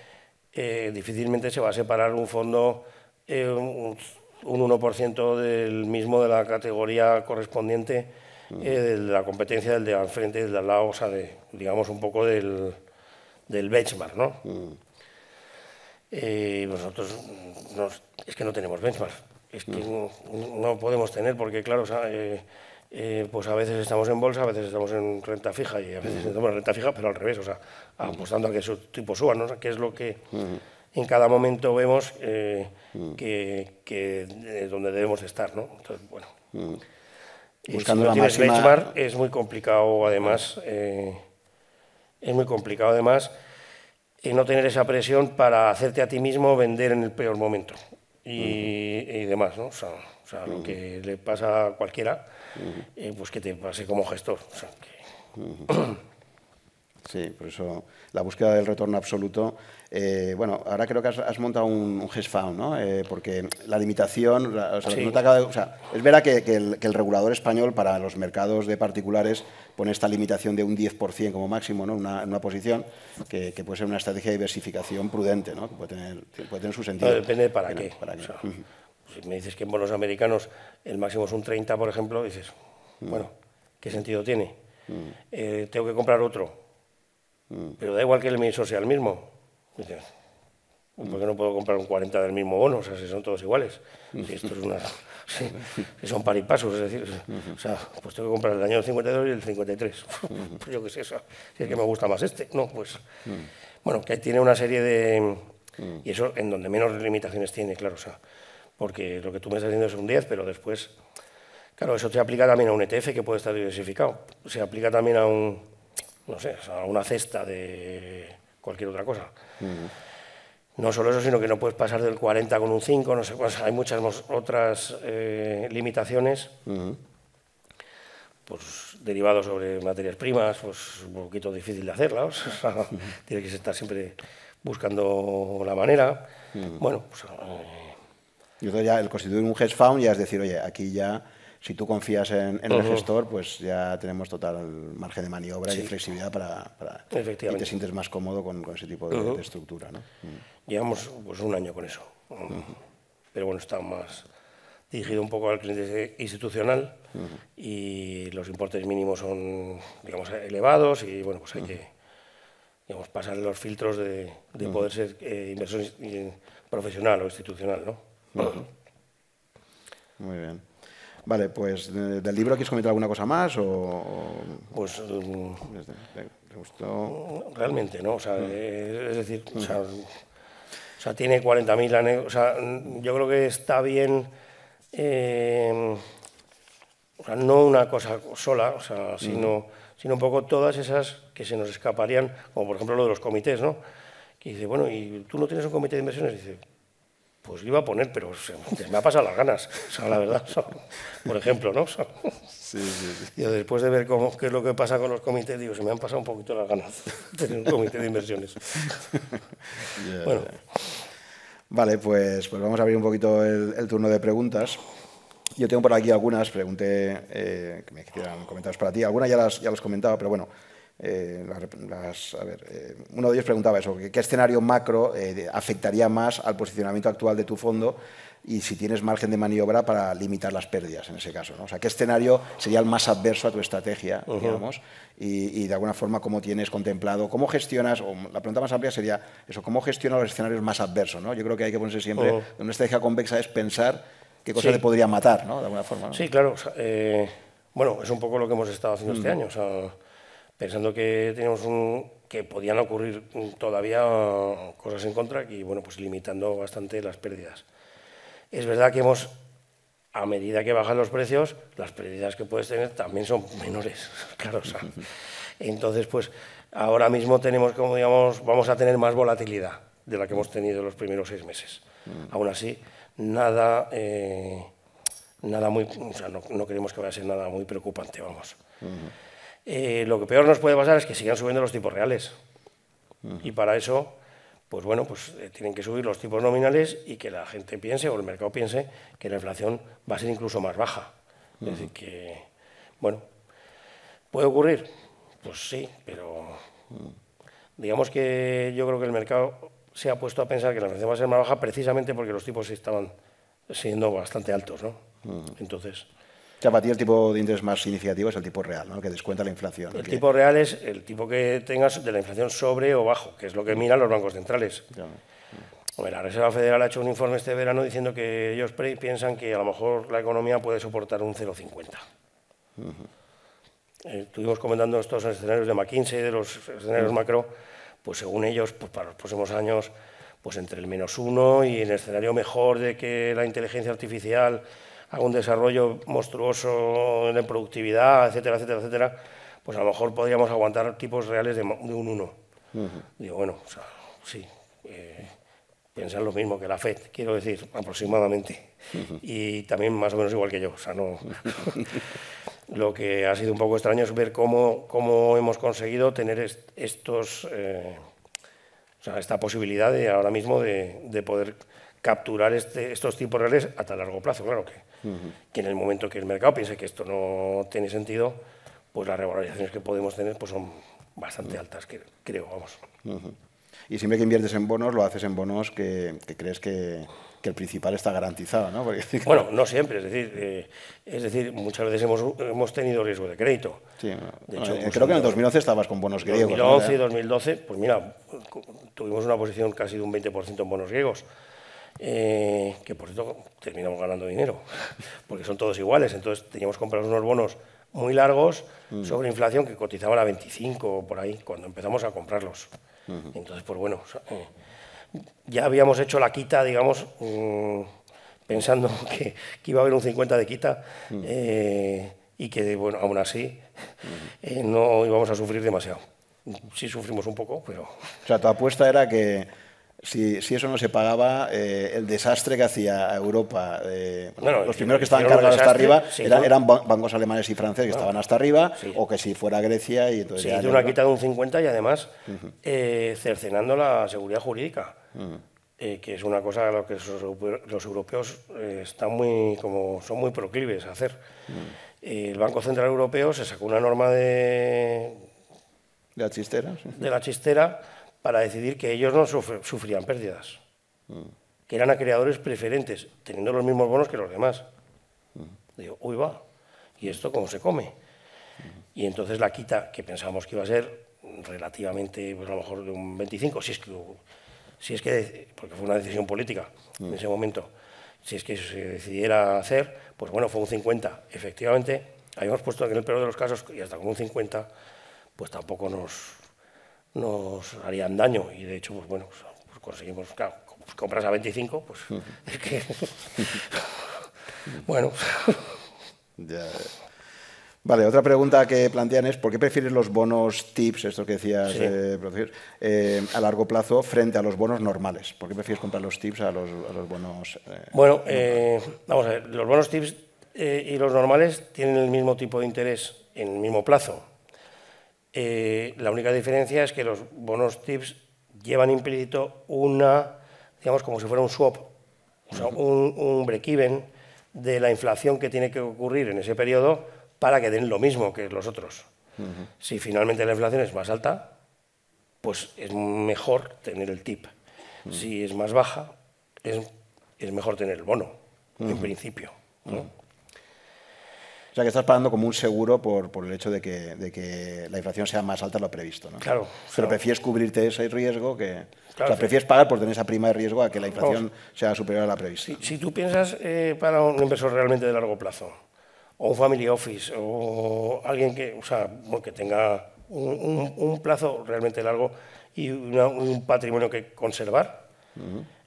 Speaker 3: eh, difícilmente se va a separar un fondo un, 1% del mismo de la categoría correspondiente de la competencia del de al frente del de al lado, o sea, de, digamos un poco del, del benchmark, ¿no? nosotros es que no tenemos benchmark es que no, podemos tener, porque claro, eh, eh, pues a veces estamos en bolsa, a veces estamos en renta fija y a veces estamos en renta fija, pero al revés, o sea, apostando a que su tipo suba, ¿no? que es lo que en cada momento vemos eh, que, que donde debemos estar, ¿no? Entonces, bueno. Buscando la máxima... es muy complicado, además, es muy complicado, además, no tener esa presión para hacerte a ti mismo vender en el peor momento y, demás, ¿no? O sea, o sea lo que le pasa a cualquiera, eh, pues que te pase como gestor. O sea, que...
Speaker 2: Sí, por eso la búsqueda del retorno absoluto. Eh, bueno, ahora creo que has, montado un, un found, ¿no? Eh, porque la limitación, o sea, es verdad que, el, regulador español para los mercados de particulares pone esta limitación de un 10% como máximo, ¿no? Una, una posición que, puede ser una estrategia de diversificación prudente, ¿no? Que puede tener, puede tener su sentido.
Speaker 3: depende de para qué. Si me dices que en bonos americanos el máximo es un 30, por ejemplo, dices, bueno, ¿qué sentido tiene? Eh, tengo que comprar otro Mm. Pero da igual que el emisor sea el mismo. ¿Por qué no puedo comprar un 40 del mismo bono? O sea, si son todos iguales. Si esto es una. Si, son paripasos, es decir. O sea, pues tengo que comprar el año del 52 y el 53. pues yo qué sé, eso. Si es que me gusta más este. No, pues. Bueno, que tiene una serie de. Y eso en donde menos limitaciones tiene, claro. O sea, porque lo que tú me estás diciendo es un 10, pero después. Claro, eso se aplica también a un ETF que puede estar diversificado. Se aplica también a un no sé, a una cesta de cualquier otra cosa. No solo eso, sino que no puedes pasar del 40 con un 5, no sé Hay muchas otras eh, limitaciones. Pues derivados sobre materias primas, pues un poquito difícil de hacerlas. tiene que estar siempre buscando la manera. Bueno, pues.
Speaker 2: Eh, y entonces ya el constituir un hedge fund ya es decir, oye, aquí ya si tú confías en, el gestor, pues ya tenemos total margen de maniobra y flexibilidad para, para y te sientes más cómodo con, ese tipo de, estructura. ¿no?
Speaker 3: Mm. Llevamos pues, un año con eso, pero bueno, está más dirigido un poco al cliente institucional y los importes mínimos son, digamos, elevados y bueno, pues hay que digamos, pasar los filtros de, poder ser eh, inversor profesional o institucional, ¿no?
Speaker 2: Muy bien. Vale, pues del libro quieres comentar alguna cosa más o
Speaker 3: pues mm, gustó? realmente no, o sea, mm. es decir, o sea, o tiene 40.000 anécdotas, o sea, yo creo que está bien eh, o sea, no una cosa sola, o sea, sino, sino un poco todas esas que se nos escaparían, como por ejemplo lo de los comités, ¿no? Que dice, bueno, ¿y tú no tienes un comité de inversiones? dice, pues iba a poner, pero se, me ha pasado las ganas, o sea, la verdad, por ejemplo, ¿no? sí, sí, sí. Yo después de ver cómo, qué es lo que pasa con los comités, digo, se me han pasado un poquito las ganas de tener un comité de inversiones.
Speaker 2: bueno. Vale, pues, pues vamos a abrir un poquito el, turno de preguntas. Yo tengo por aquí algunas, pregunté eh, que me quieran comentarios para ti. Algunas ya las, ya las he comentado, pero bueno, eh, a ver, eh, uno de ellos preguntaba eso, ¿qué escenario macro eh, afectaría más al posicionamiento actual de tu fondo y si tienes margen de maniobra para limitar las pérdidas en ese caso? ¿no? O sea, ¿qué escenario sería el más adverso a tu estrategia, digamos? Y, de alguna forma, ¿cómo tienes contemplado, cómo gestionas, o la pregunta más amplia sería eso, ¿cómo gestionas los escenarios más adversos? ¿no? Yo creo que hay que ponerse siempre, una estrategia convexa es pensar qué cosa te podría matar, ¿no? De alguna forma.
Speaker 3: Sí, claro. bueno, es un poco lo que hemos estado haciendo este año. O sea, pensando que teníamos un, que podían ocurrir todavía cosas en contra y bueno, pues limitando bastante las pérdidas. Es verdad que hemos, a medida que bajan los precios, las pérdidas que puedes tener también son menores, claro. entonces, pues ahora mismo tenemos, como digamos, vamos a tener más volatilidad de la que hemos tenido los primeros seis meses. Mm. Aún así, nada, eh, nada muy, o sea, no, no, queremos que vaya a ser nada muy preocupante, vamos. Eh, lo que peor nos puede pasar es que sigan subiendo los tipos reales. Y para eso, pues bueno, pues eh, tienen que subir los tipos nominales y que la gente piense, o el mercado piense, que la inflación va a ser incluso más baja. Es decir, que, bueno, ¿puede ocurrir? Pues sí, pero digamos que yo creo que el mercado se ha puesto a pensar que la inflación va a ser más baja precisamente porque los tipos estaban siendo bastante altos, ¿no? Entonces,
Speaker 2: sea, para ti el tipo de interés más significativo es el tipo real, ¿no? que descuenta la inflación.
Speaker 3: El tipo real es el tipo que tengas de la inflación sobre o bajo, que es lo que miran los bancos centrales. la Reserva Federal ha hecho un informe este verano diciendo que ellos piensan que a lo mejor la economía puede soportar un 0,50. Eh, estuvimos comentando estos escenarios de McKinsey, de los escenarios macro, pues según ellos, pues para los próximos años, pues entre el menos uno y el escenario mejor de que la inteligencia artificial haga un desarrollo monstruoso en productividad, etcétera, etcétera, etcétera, pues a lo mejor podríamos aguantar tipos reales de, un 1. Digo, bueno, o sea, sí, eh, piensan lo mismo que la FED, quiero decir, aproximadamente. Y también más o menos igual que yo. O sea, no... lo que ha sido un poco extraño es ver cómo, cómo hemos conseguido tener estos, eh, o sea, esta posibilidad de ahora mismo de, de poder capturar este, estos tipos reales a tan largo plazo. Claro que, que, en el momento que el mercado piense que esto no tiene sentido, pues las revalorizaciones que podemos tener pues son bastante altas, creo, vamos.
Speaker 2: Y siempre que inviertes en bonos, lo haces en bonos que, crees que, el principal está garantizado, ¿no?
Speaker 3: bueno, no siempre, es decir, eh, es decir, muchas veces hemos, hemos tenido riesgo de crédito.
Speaker 2: Sí, de hecho, eh, creo que en el 2011 estabas con bonos griegos.
Speaker 3: 2011 y 2012, pues mira, tuvimos una posición casi de un 20% en bonos griegos. Eh, que por cierto terminamos ganando dinero, porque son todos iguales. Entonces teníamos que comprar unos bonos muy largos mm. sobre inflación que cotizaban a 25 o por ahí cuando empezamos a comprarlos. Entonces, pues bueno, eh, ya habíamos hecho la quita, digamos, mm, pensando que, iba a haber un 50 de quita mm. eh, y que, bueno, aún así no íbamos a sufrir demasiado. Sí sufrimos un poco, pero...
Speaker 2: O sea, tu apuesta era que si, eso no se pagaba, eh, el desastre que hacía Europa, eh, los primeros que estaban cargados hasta arriba eran bancos alemanes y franceses que estaban hasta arriba, o que si fuera Grecia. Y
Speaker 3: entonces sí, ya una quita de un 50 y además eh, cercenando la seguridad jurídica, que es una cosa a lo que los, europeos están muy, como, son muy proclives a hacer. el Banco Central Europeo se sacó una norma de.
Speaker 2: De la chistera.
Speaker 3: De la chistera para decidir que ellos no sufrían pérdidas, que eran acreedores preferentes, teniendo los mismos bonos que los demás. Digo, uy, va, ¿y esto cómo se come? Y entonces la quita, que pensábamos que iba a ser relativamente, pues a lo mejor de un 25, si es que, si es que porque fue una decisión política en ese momento, si es que se decidiera hacer, pues bueno, fue un 50. Efectivamente, habíamos puesto en el peor de los casos, y hasta con un 50, pues tampoco nos, nos harían daño. Y de hecho, pues bueno, pues, conseguimos, claro, pues compras a 25, pues es que... bueno...
Speaker 2: Ya. Vale, otra pregunta que plantean es ¿por qué prefieres los bonos tips, esto que decías,
Speaker 3: Sí.
Speaker 2: eh, eh, a largo plazo frente a los bonos normales? ¿Por qué prefieres comprar los tips a los, a los bonos? eh,
Speaker 3: Bueno, eh, vamos a ver, los bonos tips eh, y los normales tienen el mismo tipo de interés en el mismo plazo. Eh, la única diferencia es que los bonos tips llevan implícito una, digamos, como si fuera un swap, o sea, un, un break-even de la inflación que tiene que ocurrir en ese periodo para que den lo mismo que los otros. Si finalmente la inflación es más alta, pues es mejor tener el tip. Si es más baja, es, es mejor tener el bono, en principio. ¿no?
Speaker 2: O sea, que estás pagando como un seguro por, por el hecho de que, de que la inflación sea más alta de lo previsto, ¿no?
Speaker 3: Claro,
Speaker 2: Pero
Speaker 3: claro.
Speaker 2: prefieres cubrirte ese riesgo que...
Speaker 3: Claro,
Speaker 2: o sea, prefieres pagar por tener esa prima de riesgo a que la inflación sea superior a la prevista.
Speaker 3: Si, si tú piensas eh, para un inversor realmente de largo plazo, o un family office, o alguien que, o sea, que tenga un, un- un plazo realmente largo y una- un patrimonio que conservar,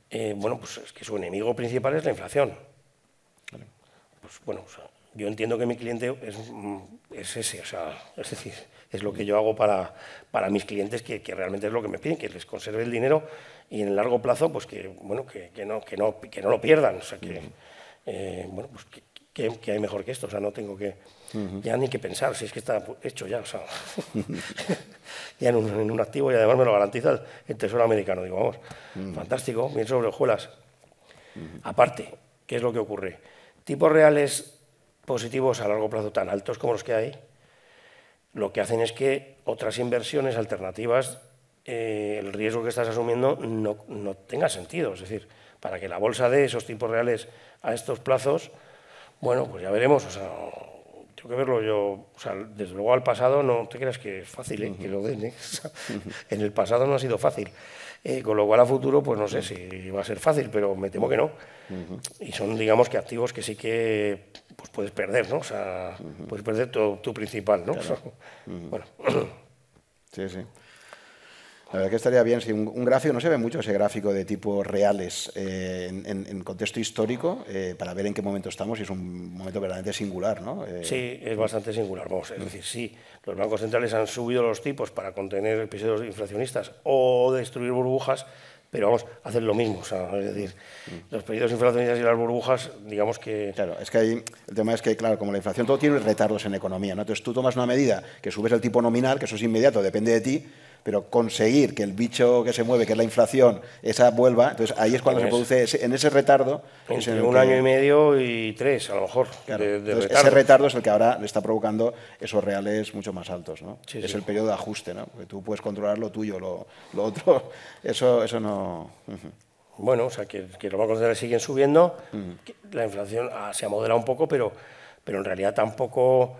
Speaker 3: eh, bueno, pues es que su enemigo principal es la inflación. Pues bueno, o sea, yo entiendo que mi cliente es, mm, es ese, o sea, es decir, es lo que yo hago para, para mis clientes, que, que realmente es lo que me piden, que les conserve el dinero y en el largo plazo, pues que, bueno, que, que no, que, no, que no lo pierdan. O sea, que, eh, bueno, pues que, que- que hay mejor que esto, o sea, no tengo que, ya ni que pensar, si es que está hecho ya, o sea, ya en un, en un activo y además me lo garantiza el, el Tesoro americano. Digo, vamos, fantástico, bien sobre hojuelas. Aparte, ¿qué es lo que ocurre? Tipos reales positivos a largo plazo tan altos como los que hay, lo que hacen es que otras inversiones alternativas, eh, el riesgo que estás asumiendo no, no tenga sentido. Es decir, para que la bolsa dé esos tipos reales a estos plazos, bueno, pues ya veremos. O sea, tengo que verlo yo. O sea, desde luego al pasado no te creas que es fácil ¿eh? que lo den. ¿eh? En el pasado no ha sido fácil. Eh, con lo cual a futuro, pues no sé si va a ser fácil, pero me temo que no. Y son, digamos, que activos que sí que pues puedes perder, ¿no? O sea, puedes perder tu, tu principal, ¿no? O sea, Bueno,
Speaker 2: Sí, sí. La verdad que estaría bien si un, un gráfico, no se ve mucho ese gráfico de tipos reales eh, en, en- en contexto histórico eh, para ver en qué momento estamos y es un momento verdaderamente singular, ¿no? Eh,
Speaker 3: sí, es bastante singular. Vamos, es decir, sí, los bancos centrales han subido los tipos para contener episodios inflacionistas o destruir burbujas, pero vamos, hacen lo mismo. Es decir, los periodos inflacionistas y las burbujas, digamos que...
Speaker 2: Claro, es que ahí el tema es que, claro, como la inflación todo tiene retardos en economía, ¿no? Entonces tú tomas una medida que subes el tipo nominal, que eso es inmediato, depende de ti, pero conseguir que el bicho que se mueve, que es la inflación, esa vuelva, entonces ahí es cuando se produce, ese- en ese retardo... es en
Speaker 3: Entre un
Speaker 2: que-
Speaker 3: año y medio y tres, a lo mejor,
Speaker 2: Claro,
Speaker 3: de, de
Speaker 2: entonces,
Speaker 3: retardo.
Speaker 2: ese retardo es el que ahora le está provocando esos reales mucho más altos, ¿no?
Speaker 3: Sí,
Speaker 2: es
Speaker 3: sí.
Speaker 2: el periodo de ajuste, ¿no? Porque tú puedes controlar lo tuyo, lo, lo otro, eso, eso no...
Speaker 3: Bueno, o sea, que, que los bancos centrales siguen subiendo, que la inflación ah, se ha moderado un poco, pero, pero en realidad tampoco,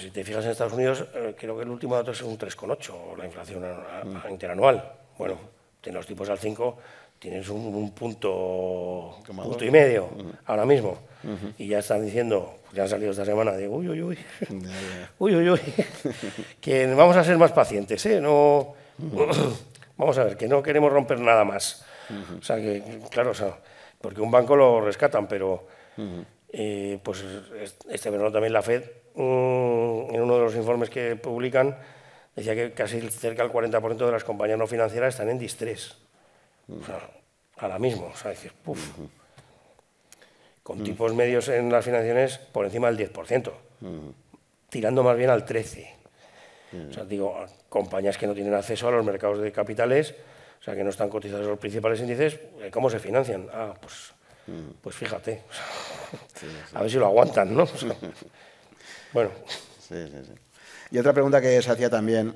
Speaker 3: si te fijas en Estados Unidos, eh, creo que el último dato es un 3,8 la inflación a- a- interanual. Bueno, tienes los tipos al 5, tienes un, un punto, punto y medio ahora mismo. Y ya están diciendo, ya han salido esta semana, de uy, uy, uy, uy, uy, uy, que vamos a ser más pacientes, ¿eh? No, vamos a ver, que no queremos romper nada más. O sea, que, claro, o sea, porque un banco lo rescatan, pero eh, pues es- este verano también la Fed, mm, en uno de los informes que publican, decía que casi cerca del 40% de las compañías no financieras están en distrés. O sea, ahora mismo, o sea, dices, puf. Con tipos medios en las financiaciones por encima del 10%, tirando más bien al 13%. O sea, digo, compañías que no tienen acceso a los mercados de capitales, o sea, que no están cotizados en los principales índices, ¿cómo se financian? Ah, pues, pues fíjate. A ver si lo aguantan, ¿no? Bueno,
Speaker 2: Sí, sí, sí. Y otra pregunta que se hacía también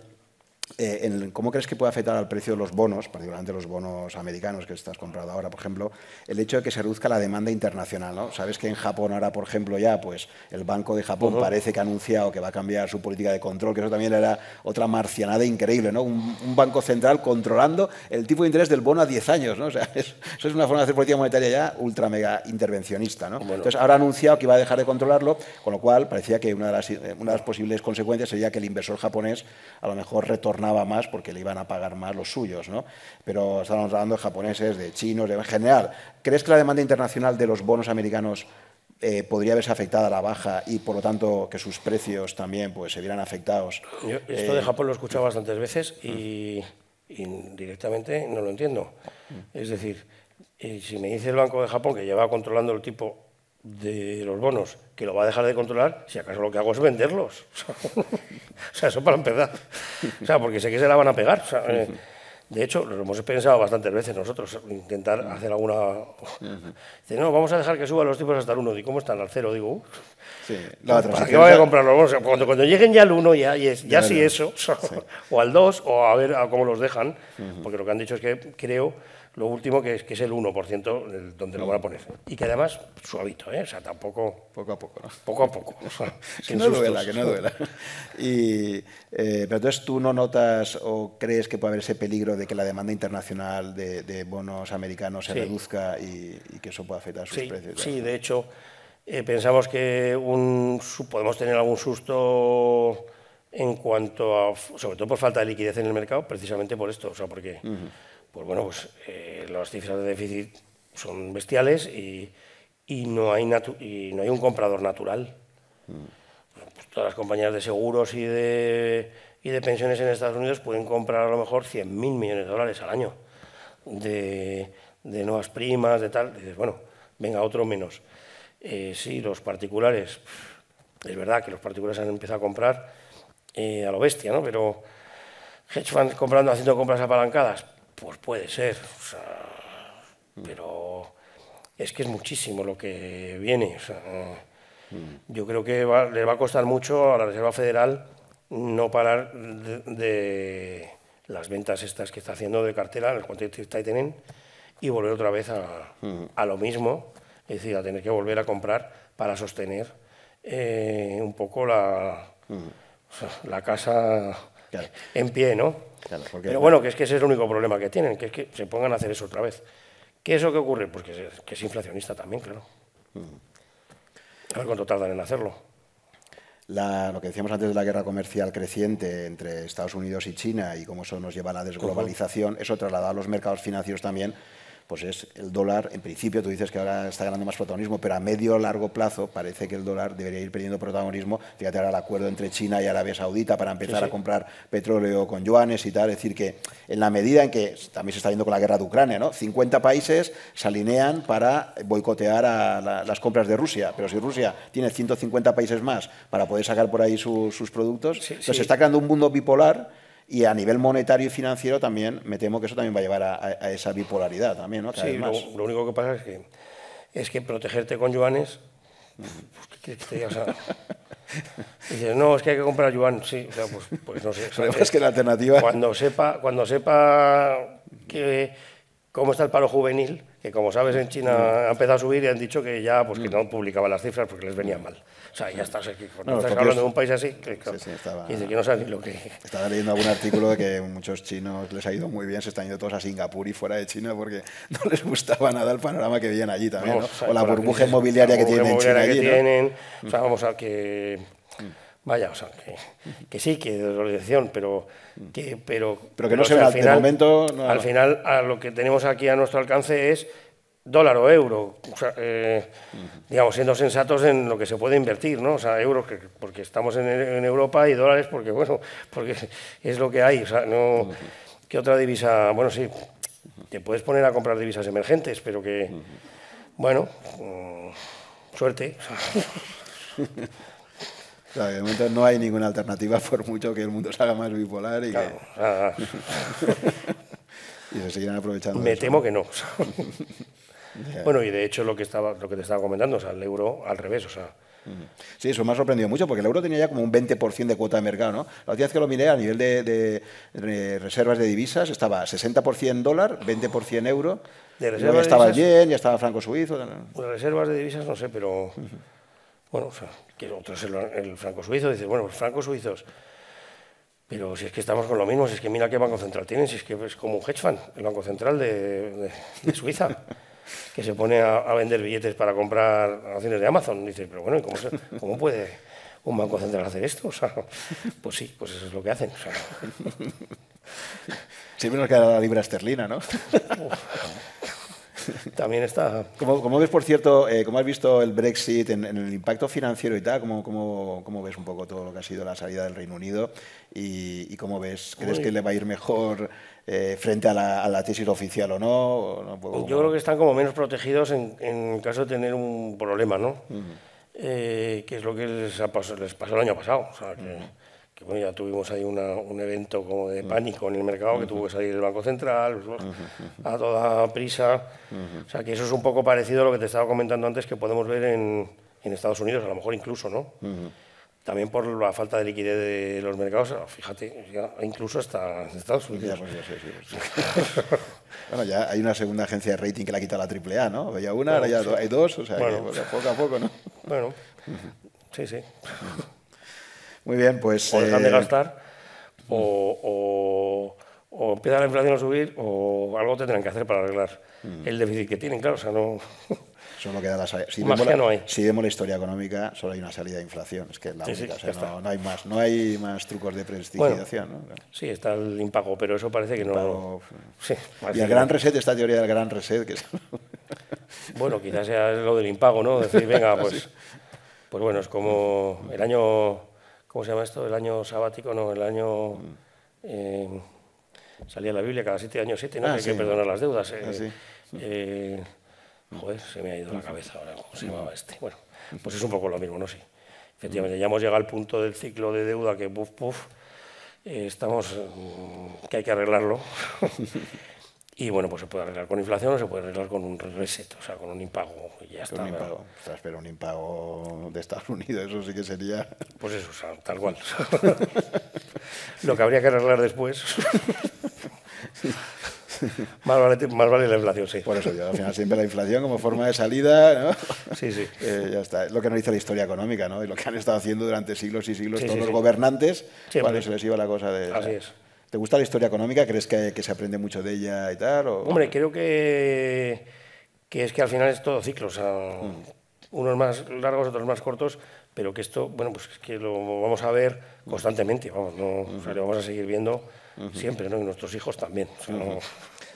Speaker 2: eh, ¿cómo crees que puede afectar al precio de los bonos, particularmente los bonos americanos que estás comprando ahora, por ejemplo, el hecho de que se reduzca la demanda internacional? ¿no? Sabes que en Japón ahora, por ejemplo, ya pues el Banco de Japón parece que ha anunciado que va a cambiar su política de control, que eso también era otra marcianada increíble, ¿no? Un, banco central controlando el tipo de interés del bono a 10 años, ¿no? O sea, eso es una forma de hacer política monetaria ya ultra mega intervencionista, ¿no? Entonces ahora ha anunciado que iba a dejar de controlarlo, con lo cual parecía que una de las, una de las posibles consecuencias sería que el inversor japonés a lo mejor retorna más porque le iban a pagar más los suyos, ¿no? Pero estamos hablando de japoneses, de chinos, en general. ¿Crees que la demanda internacional de los bonos americanos eh, podría verse afectada a la baja y por lo tanto que sus precios también pues, se vieran afectados?
Speaker 3: esto de eh, Japón lo he escuchado bastantes veces y, directamente no lo entiendo. Es decir, eh, si me dice el Banco de Japón que lleva controlando el tipo de los bonos que lo va a dejar de controlar, si acaso lo que hago es venderlos. o sea, eso para empezar. O sea, porque sé que se la van a pegar. Eh, de hecho, lo hemos pensado bastantes veces nosotros, intentar hacer alguna... Dice, no, vamos a dejar que suban los tipos hasta el 1. ¿Y cómo están al 0? Digo, sí, la ¿para qué voy a comprar los bonos? Cuando, cuando lleguen ya al 1, ya, y es, ya, sí eso, o al 2, o a ver a cómo los dejan, porque lo que han dicho es que creo lo último que es, que es el 1% donde lo van a poner. Y que además, suavito, ¿eh? O sea, tampoco...
Speaker 2: Poco a poco, ¿no?
Speaker 3: Poco a poco.
Speaker 2: que no duela, que no duela. Y, eh, pero entonces tú no notas o crees que puede haber ese peligro de que la demanda internacional de, bonos americanos se reduzca y, que eso pueda afectar sus precios.
Speaker 3: Sí, de hecho, eh, pensamos que un, podemos tener algún susto en cuanto a, sobre todo por falta de liquidez en el mercado, precisamente por esto, o sea, porque pues bueno, pues eh, las cifras de déficit son bestiales y, no, hay y no hay un comprador natural. Pues todas las compañías de seguros y de, y de pensiones en Estados Unidos pueden comprar a lo mejor 100.000 millones de dólares al año de, nuevas primas, de tal. dices, bueno, venga, otro menos. Eh, sí, los particulares, es verdad que los particulares han empezado a comprar eh, a lo bestia, ¿no? Pero hedge funds comprando, haciendo compras apalancadas, pues puede ser, pero es que es muchísimo lo que viene. yo creo que le va a costar mucho a la Reserva Federal no parar de, las ventas estas que está haciendo de cartera, el quantitative tightening, y volver otra vez a, lo mismo, es decir, a tener que volver a comprar para sostener eh, un poco la, la casa en pie, ¿no? Pero bueno, que es que ese es el único problema que tienen, que es que se pongan a hacer eso otra vez. ¿Qué es lo que ocurre? Pues que es, inflacionista también, claro. A ver cuánto tardan en hacerlo.
Speaker 2: lo que decíamos antes de la guerra comercial creciente entre Estados Unidos y China y cómo eso nos lleva a la desglobalización, eso trasladado a los mercados financieros también pues es el dólar, en principio tú dices que ahora está ganando más protagonismo, pero a medio o largo plazo parece que el dólar debería ir perdiendo protagonismo. Fíjate ahora el acuerdo entre China y Arabia Saudita para empezar a comprar petróleo con yuanes y tal. Es decir, que en la medida en que también se está viendo con la guerra de Ucrania, ¿no? 50 países se alinean para boicotear a las compras de Rusia, pero si Rusia tiene 150 países más para poder sacar por ahí sus productos, entonces se está creando un mundo bipolar y a nivel monetario y financiero también me temo que eso también va a llevar a, esa bipolaridad también, ¿no?
Speaker 3: sí, Lo, único que pasa es que, es que protegerte con yuanes, pues, ¿qué te diga? O sea, dices, no, es que hay que comprar yuan, sí, o sea, pues, pues no sé.
Speaker 2: es que la alternativa...
Speaker 3: Cuando sepa, cuando sepa que, cómo está el paro juvenil, que como sabes en China ha empezado a subir y han dicho que ya pues que no publicaban las cifras porque les venía mal. O sea, ya estás aquí. Cuando estás hablando de un país así, que, estaba, dice que no sabe lo que...
Speaker 2: Estaba leyendo algún artículo de que muchos chinos les ha ido muy bien, se están yendo todos a Singapur y fuera de China porque no les gustaba nada el panorama que veían allí también, ¿no? O, la burbuja inmobiliaria que tienen en China allí,
Speaker 3: tienen, O sea, vamos a que... Vaya, o sea, que, sí, que de dolarización, pero que, pero,
Speaker 2: pero que no se ve al final, momento.
Speaker 3: Al final, a lo que tenemos aquí a nuestro alcance es dólar o euro, eh, digamos, siendo sensatos en lo que se puede invertir, ¿no? O sea, euros porque estamos en, Europa y dólares porque, bueno, porque es lo que hay, o sea, no... ¿Qué otra divisa? Bueno, sí, te puedes poner a comprar divisas emergentes, pero que, bueno,
Speaker 2: Claro, de momento no hay ninguna alternativa por mucho que el mundo se haga más bipolar y que... y se seguirán aprovechando.
Speaker 3: Me temo que no. Bueno, y de hecho lo que, estaba, lo que te estaba comentando, o sea, el euro al revés, o sea,
Speaker 2: Sí, eso me ha sorprendido mucho porque el euro tenía ya como un 20% de cuota de mercado. ¿no? La última vez que lo miré a nivel de, reservas de divisas estaba 60% dólar, 20% euro. De reservas ya estaba el yen, ya estaba franco suizo.
Speaker 3: Pues reservas de divisas no sé, pero. Bueno, o sea, quiero otro el, franco suizo. Dice, bueno, pues francos suizos. Pero si es que estamos con lo mismo, si es que mira qué Banco Central tienen, si es que es como un hedge fund, el Banco Central de, de Suiza que se pone a, vender billetes para comprar acciones de Amazon. dice, pero bueno, ¿cómo, ¿cómo, puede un banco central hacer esto? O sea, pues sí, pues eso es lo que hacen.
Speaker 2: Siempre nos queda la libra esterlina, ¿no?
Speaker 3: También está.
Speaker 2: ¿Cómo, ves, por cierto, eh, cómo has visto el Brexit en, el impacto financiero y tal? ¿Cómo, cómo, ves un poco todo lo que ha sido la salida del Reino Unido? ¿Y, cómo ves? ¿Crees que le va a ir mejor eh, frente a la, tesis oficial o no?
Speaker 3: Yo creo que están como menos protegidos en, caso de tener un problema, ¿no? Eh, que es lo que les, pasó, les pasó el año pasado. O sea, que, bueno, ya tuvimos ahí un evento como de pánico en el mercado, que tuvo que salir el Banco Central a toda prisa. O sea, que eso es un poco parecido a lo que te estaba comentando antes, que podemos ver en, en Estados Unidos, a lo mejor incluso, ¿no? también por la falta de liquidez de los mercados, fíjate, incluso hasta Estados Unidos.
Speaker 2: Pues bueno, ya hay una segunda agencia de rating que la quita la AAA, ¿no? Había una, ahora ya hay dos, o sea, pues, poco a poco, ¿no?
Speaker 3: Bueno, sí, sí.
Speaker 2: Muy bien, pues...
Speaker 3: O dejan de eh, gastar, o, o, empieza la inflación a subir, o algo tendrán que hacer para arreglar el déficit que tienen, claro, o sea, no...
Speaker 2: Solo queda la Si vemos, la, no hay. si vemos la historia económica, solo hay una salida de inflación. Es que la única, no, hay más, no hay más trucos de prestigitación.
Speaker 3: Sí, está el impago, pero eso parece que no.
Speaker 2: Sí, y el gran reset, esta teoría del gran reset. Que
Speaker 3: bueno, quizás sea lo del impago, ¿no? Decir, venga, pues, pues bueno, es como el año. ¿Cómo se llama esto? El año sabático, no, el año. Mm. Eh, salía la Biblia cada siete años, siete, ¿no? Ah, hay que perdonar las deudas. Eh, ah, eh, Joder, se me ha ido la cabeza ahora, ¿cómo se llamaba este? Bueno, pues es un poco lo mismo, ¿no? Sí. Efectivamente, ya hemos llegado al punto del ciclo de deuda que, puf, puf, estamos, mm, que hay que arreglarlo. y bueno, pues se puede arreglar con inflación o se puede arreglar con un reset, o sea, con un impago. Y ya está.
Speaker 2: Un impago. pero un impago de Estados Unidos, eso sí que sería.
Speaker 3: Pues eso, o sea, tal cual. lo que habría que arreglar después. más, vale, la inflación, sí.
Speaker 2: Por eso yo, al final siempre la inflación como forma de salida, ¿no?
Speaker 3: Sí, sí.
Speaker 2: Eh, ya está. Es lo que nos dice la historia económica, ¿no? Y lo que han estado haciendo durante siglos y siglos todos los gobernantes cuando se les iba la cosa de...
Speaker 3: Así es.
Speaker 2: ¿Te gusta la historia económica? ¿Crees que, se aprende mucho de ella y tal?
Speaker 3: Hombre, creo que, que es que al final es todo ciclo. O sea, mm. unos más largos, otros más cortos, pero que esto, bueno, pues es que lo vamos a ver constantemente, vamos, no, lo vamos a seguir viendo siempre, ¿no? Y nuestros hijos también.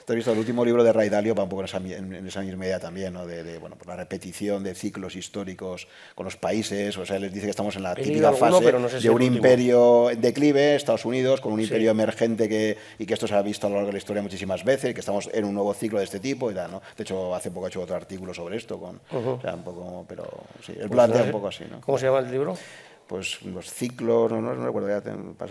Speaker 2: ¿Te has visto el último libro de Ray Dalio? Va un poco en esa, en esa misma idea también, ¿no? de, bueno, por la repetición de ciclos históricos con los países. O sea, les dice que estamos en la típica fase de un imperio en declive, Estados Unidos, con un imperio emergente que, y que esto se ha visto a lo largo de la historia muchísimas veces, que estamos en un nuevo ciclo de este tipo y tal, ¿no? De hecho, hace poco he hecho otro artículo sobre esto, con, o sea, un poco, pero sí, el pues plantea un poco así, ¿no?
Speaker 3: ¿Cómo se llama el libro?
Speaker 2: Pues los ciclos, no, no, recuerdo ya,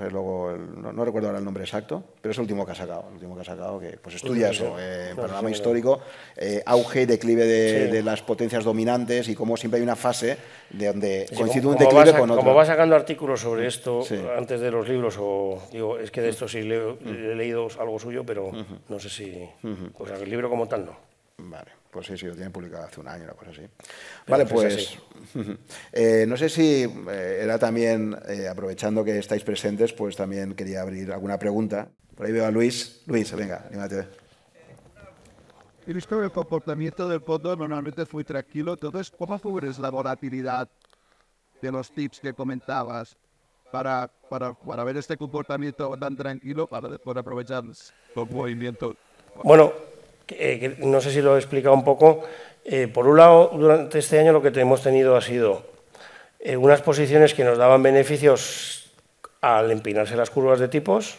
Speaker 2: luego no, recuerdo ahora el nombre exacto, pero es el último que ha sacado, el último que ha sacado que pues estudia eso, eh, panorama histórico, eh, auge y declive de, las potencias dominantes y cómo siempre hay una fase de donde coincide un declive con otro.
Speaker 3: Como va sacando artículos sobre esto antes de los libros, o digo, es que de esto sí he leído algo suyo, pero no sé si, o sea, el libro como tal no.
Speaker 2: Vale. Pues sí, sí, lo tienen publicado hace un año, una cosa así. vale, pues eh, no sé si eh, era también, eh, aprovechando que estáis presentes, pues también quería abrir alguna pregunta. Por ahí veo a Luis. Luis, venga, anímate.
Speaker 4: He visto que el comportamiento del fondo normalmente es muy tranquilo, entonces, ¿cómo cubres la volatilidad de los tips que comentabas para, para, para ver este comportamiento tan tranquilo para después aprovechar los movimientos?
Speaker 3: Bueno, eh, no sé si lo he explicado un poco. Eh, por un lado, durante este año lo que hemos tenido ha sido eh, unas posiciones que nos daban beneficios al empinarse las curvas de tipos.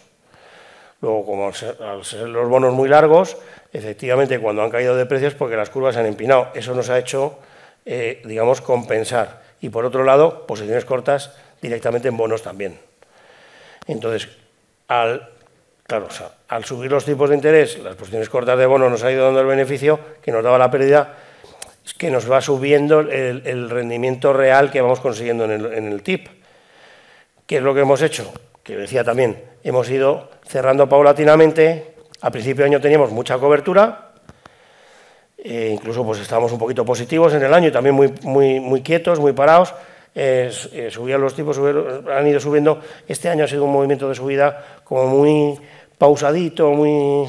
Speaker 3: Luego, como al ser, los bonos muy largos, efectivamente cuando han caído de precios porque las curvas se han empinado. Eso nos ha hecho, digamos, compensar. Y por otro lado, posiciones cortas directamente en bonos también. Entonces, al claro, o sea, al subir los tipos de interés, las posiciones cortas de bono nos ha ido dando el beneficio que nos daba la pérdida, es que nos va subiendo el, rendimiento real que vamos consiguiendo en el, TIP. ¿Qué es lo que hemos hecho? Que decía también, hemos ido cerrando paulatinamente. A principio de año teníamos mucha cobertura, eh, incluso pues estábamos un poquito positivos en el año y también muy, muy, muy quietos, muy parados. Eh, subían los tipos, han ido subiendo. Este año ha sido un movimiento de subida como muy pausadito, muy...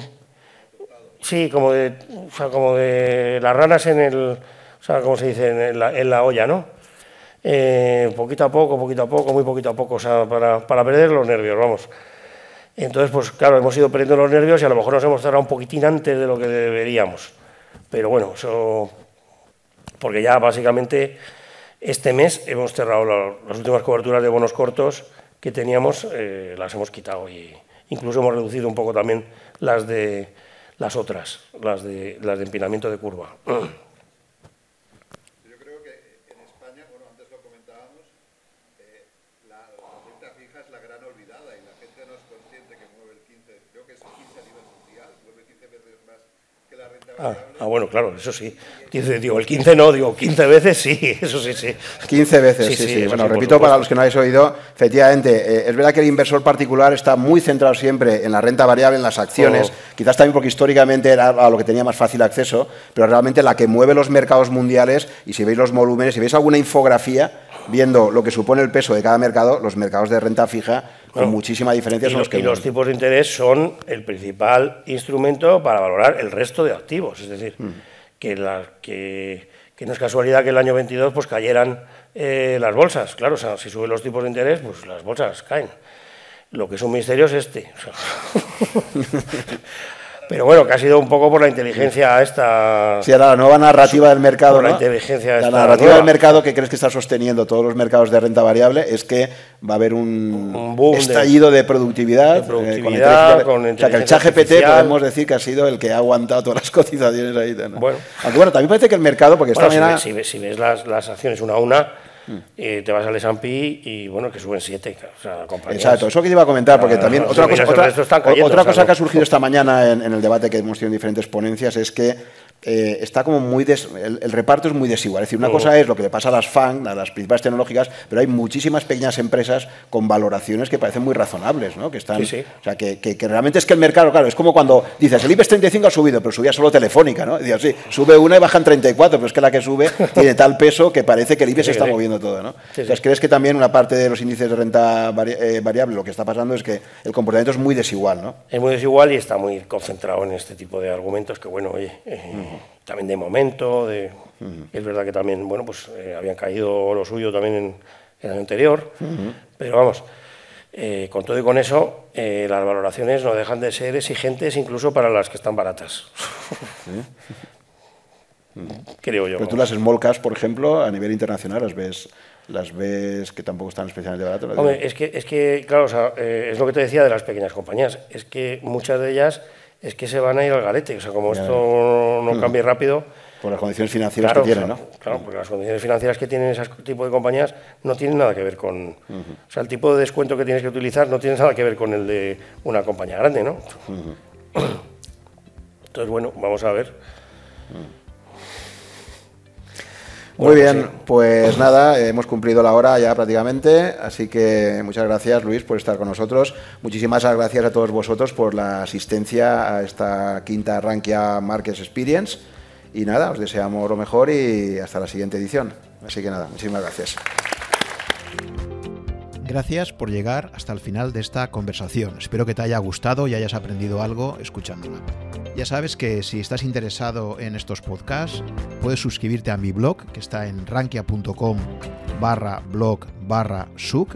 Speaker 3: Sí, como de, o sea, como de las ranas en el... O sea, como se dice, en la, olla, ¿no? Eh, poquito a poco, poquito a poco, muy poquito a poco, o sea, para, para perder los nervios, vamos. Entonces, pues claro, hemos ido perdiendo los nervios y a lo mejor nos hemos cerrado un poquitín antes de lo que deberíamos. Pero bueno, eso... Porque ya básicamente este mes hemos cerrado las últimas coberturas de bonos cortos que teníamos, eh, las hemos quitado y incluso hemos reducido un poco también las de las otras, las de, las de empinamiento de curva. Ah, ah, bueno, claro, eso sí. digo, el 15 no, digo, 15 veces sí, eso sí, sí.
Speaker 2: 15 veces, sí, sí. Bueno, repito para los que no habéis oído, efectivamente, eh, es verdad que el inversor particular está muy centrado siempre en la renta variable, en las acciones, oh. quizás también porque históricamente era a lo que tenía más fácil acceso, pero realmente la que mueve los mercados mundiales, y si veis los volúmenes, si veis alguna infografía, viendo lo que supone el peso de cada mercado, los mercados de renta fija con muchísima diferencia son los, que...
Speaker 3: Y los tipos de interés son el principal instrumento para valorar el resto de activos. Es decir, mm. que, la, que, no es casualidad que el año 22 pues, cayeran eh, las bolsas. Claro, o sea, si suben los tipos de interés, pues las bolsas caen. Lo que es un misterio es este. Pero bueno, que ha sido un poco por la inteligencia esta...
Speaker 2: Sí, la nueva narrativa del mercado,
Speaker 3: la inteligencia
Speaker 2: La narrativa del mercado que crees que está sosteniendo todos los mercados de renta variable es que va a haber un, estallido de, productividad.
Speaker 3: De eh, productividad con,
Speaker 2: O sea, que el chat GPT podemos decir que ha sido el que ha aguantado todas las cotizaciones ahí.
Speaker 3: Bueno.
Speaker 2: Aunque bueno, también parece que el mercado, porque esta
Speaker 3: mañana... Si, ves, si ves las, las acciones una a una te vas al S&P y bueno, que suben 7. O sea,
Speaker 2: Exacto, eso que te iba a comentar, porque también otra, cosa, otra, cosa que ha surgido esta mañana en, en, el debate que hemos tenido en diferentes ponencias es que eh, está como muy el, reparto es muy desigual. Es decir, una oh. cosa es lo que le pasa a las FAN, a las principales tecnológicas, pero hay muchísimas pequeñas empresas con valoraciones que parecen muy razonables, ¿no? Que están, o sea, que, que, realmente es que el mercado, claro, es como cuando dices el IBEX 35 ha subido, pero subía solo Telefónica, ¿no? Dices, sí, sube una y bajan 34, pero es que la que sube tiene tal peso que parece que el IBEX se está moviendo todo, ¿no? Entonces, ¿crees que también una parte de los índices de renta eh, variable lo que está pasando es que el comportamiento es muy desigual, ¿no?
Speaker 3: Es muy desigual y está muy concentrado en este tipo de argumentos que, bueno, oye. Eh, también de momento, de, es verdad que también, bueno, pues eh, habían caído lo suyo también en, el año anterior, pero vamos, eh, con todo y con eso, eh, las valoraciones no dejan de ser exigentes incluso para las que están baratas. Creo yo.
Speaker 2: Pero tú las small caps, por ejemplo, a nivel internacional, las ves las ves que tampoco están especialmente baratas.
Speaker 3: Hombre, es que, es que, claro, es lo que te decía de las pequeñas compañías, es que muchas de ellas es que se van a ir al garete. O sea, como esto no cambie rápido.
Speaker 2: Por las condiciones financieras que tienen, ¿no?
Speaker 3: Claro, porque las condiciones financieras que tienen ese tipo de compañías no tienen nada que ver con. O sea, el tipo de descuento que tienes que utilizar no tiene nada que ver con el de una compañía grande, ¿no? Entonces, bueno, vamos a ver.
Speaker 2: Muy bien, pues nada, hemos cumplido la hora ya prácticamente, así que muchas gracias Luis por estar con nosotros. Muchísimas gracias a todos vosotros por la asistencia a esta quinta Rankia Markets Experience. Y nada, os deseamos lo mejor y hasta la siguiente edición. Así que nada, muchísimas gracias.
Speaker 1: Gracias por llegar hasta el final de esta conversación. Espero que te haya gustado y hayas aprendido algo escuchándola. Ya sabes que si estás interesado en estos podcasts, puedes suscribirte a mi blog, que está en rankia.com barra blog barra such,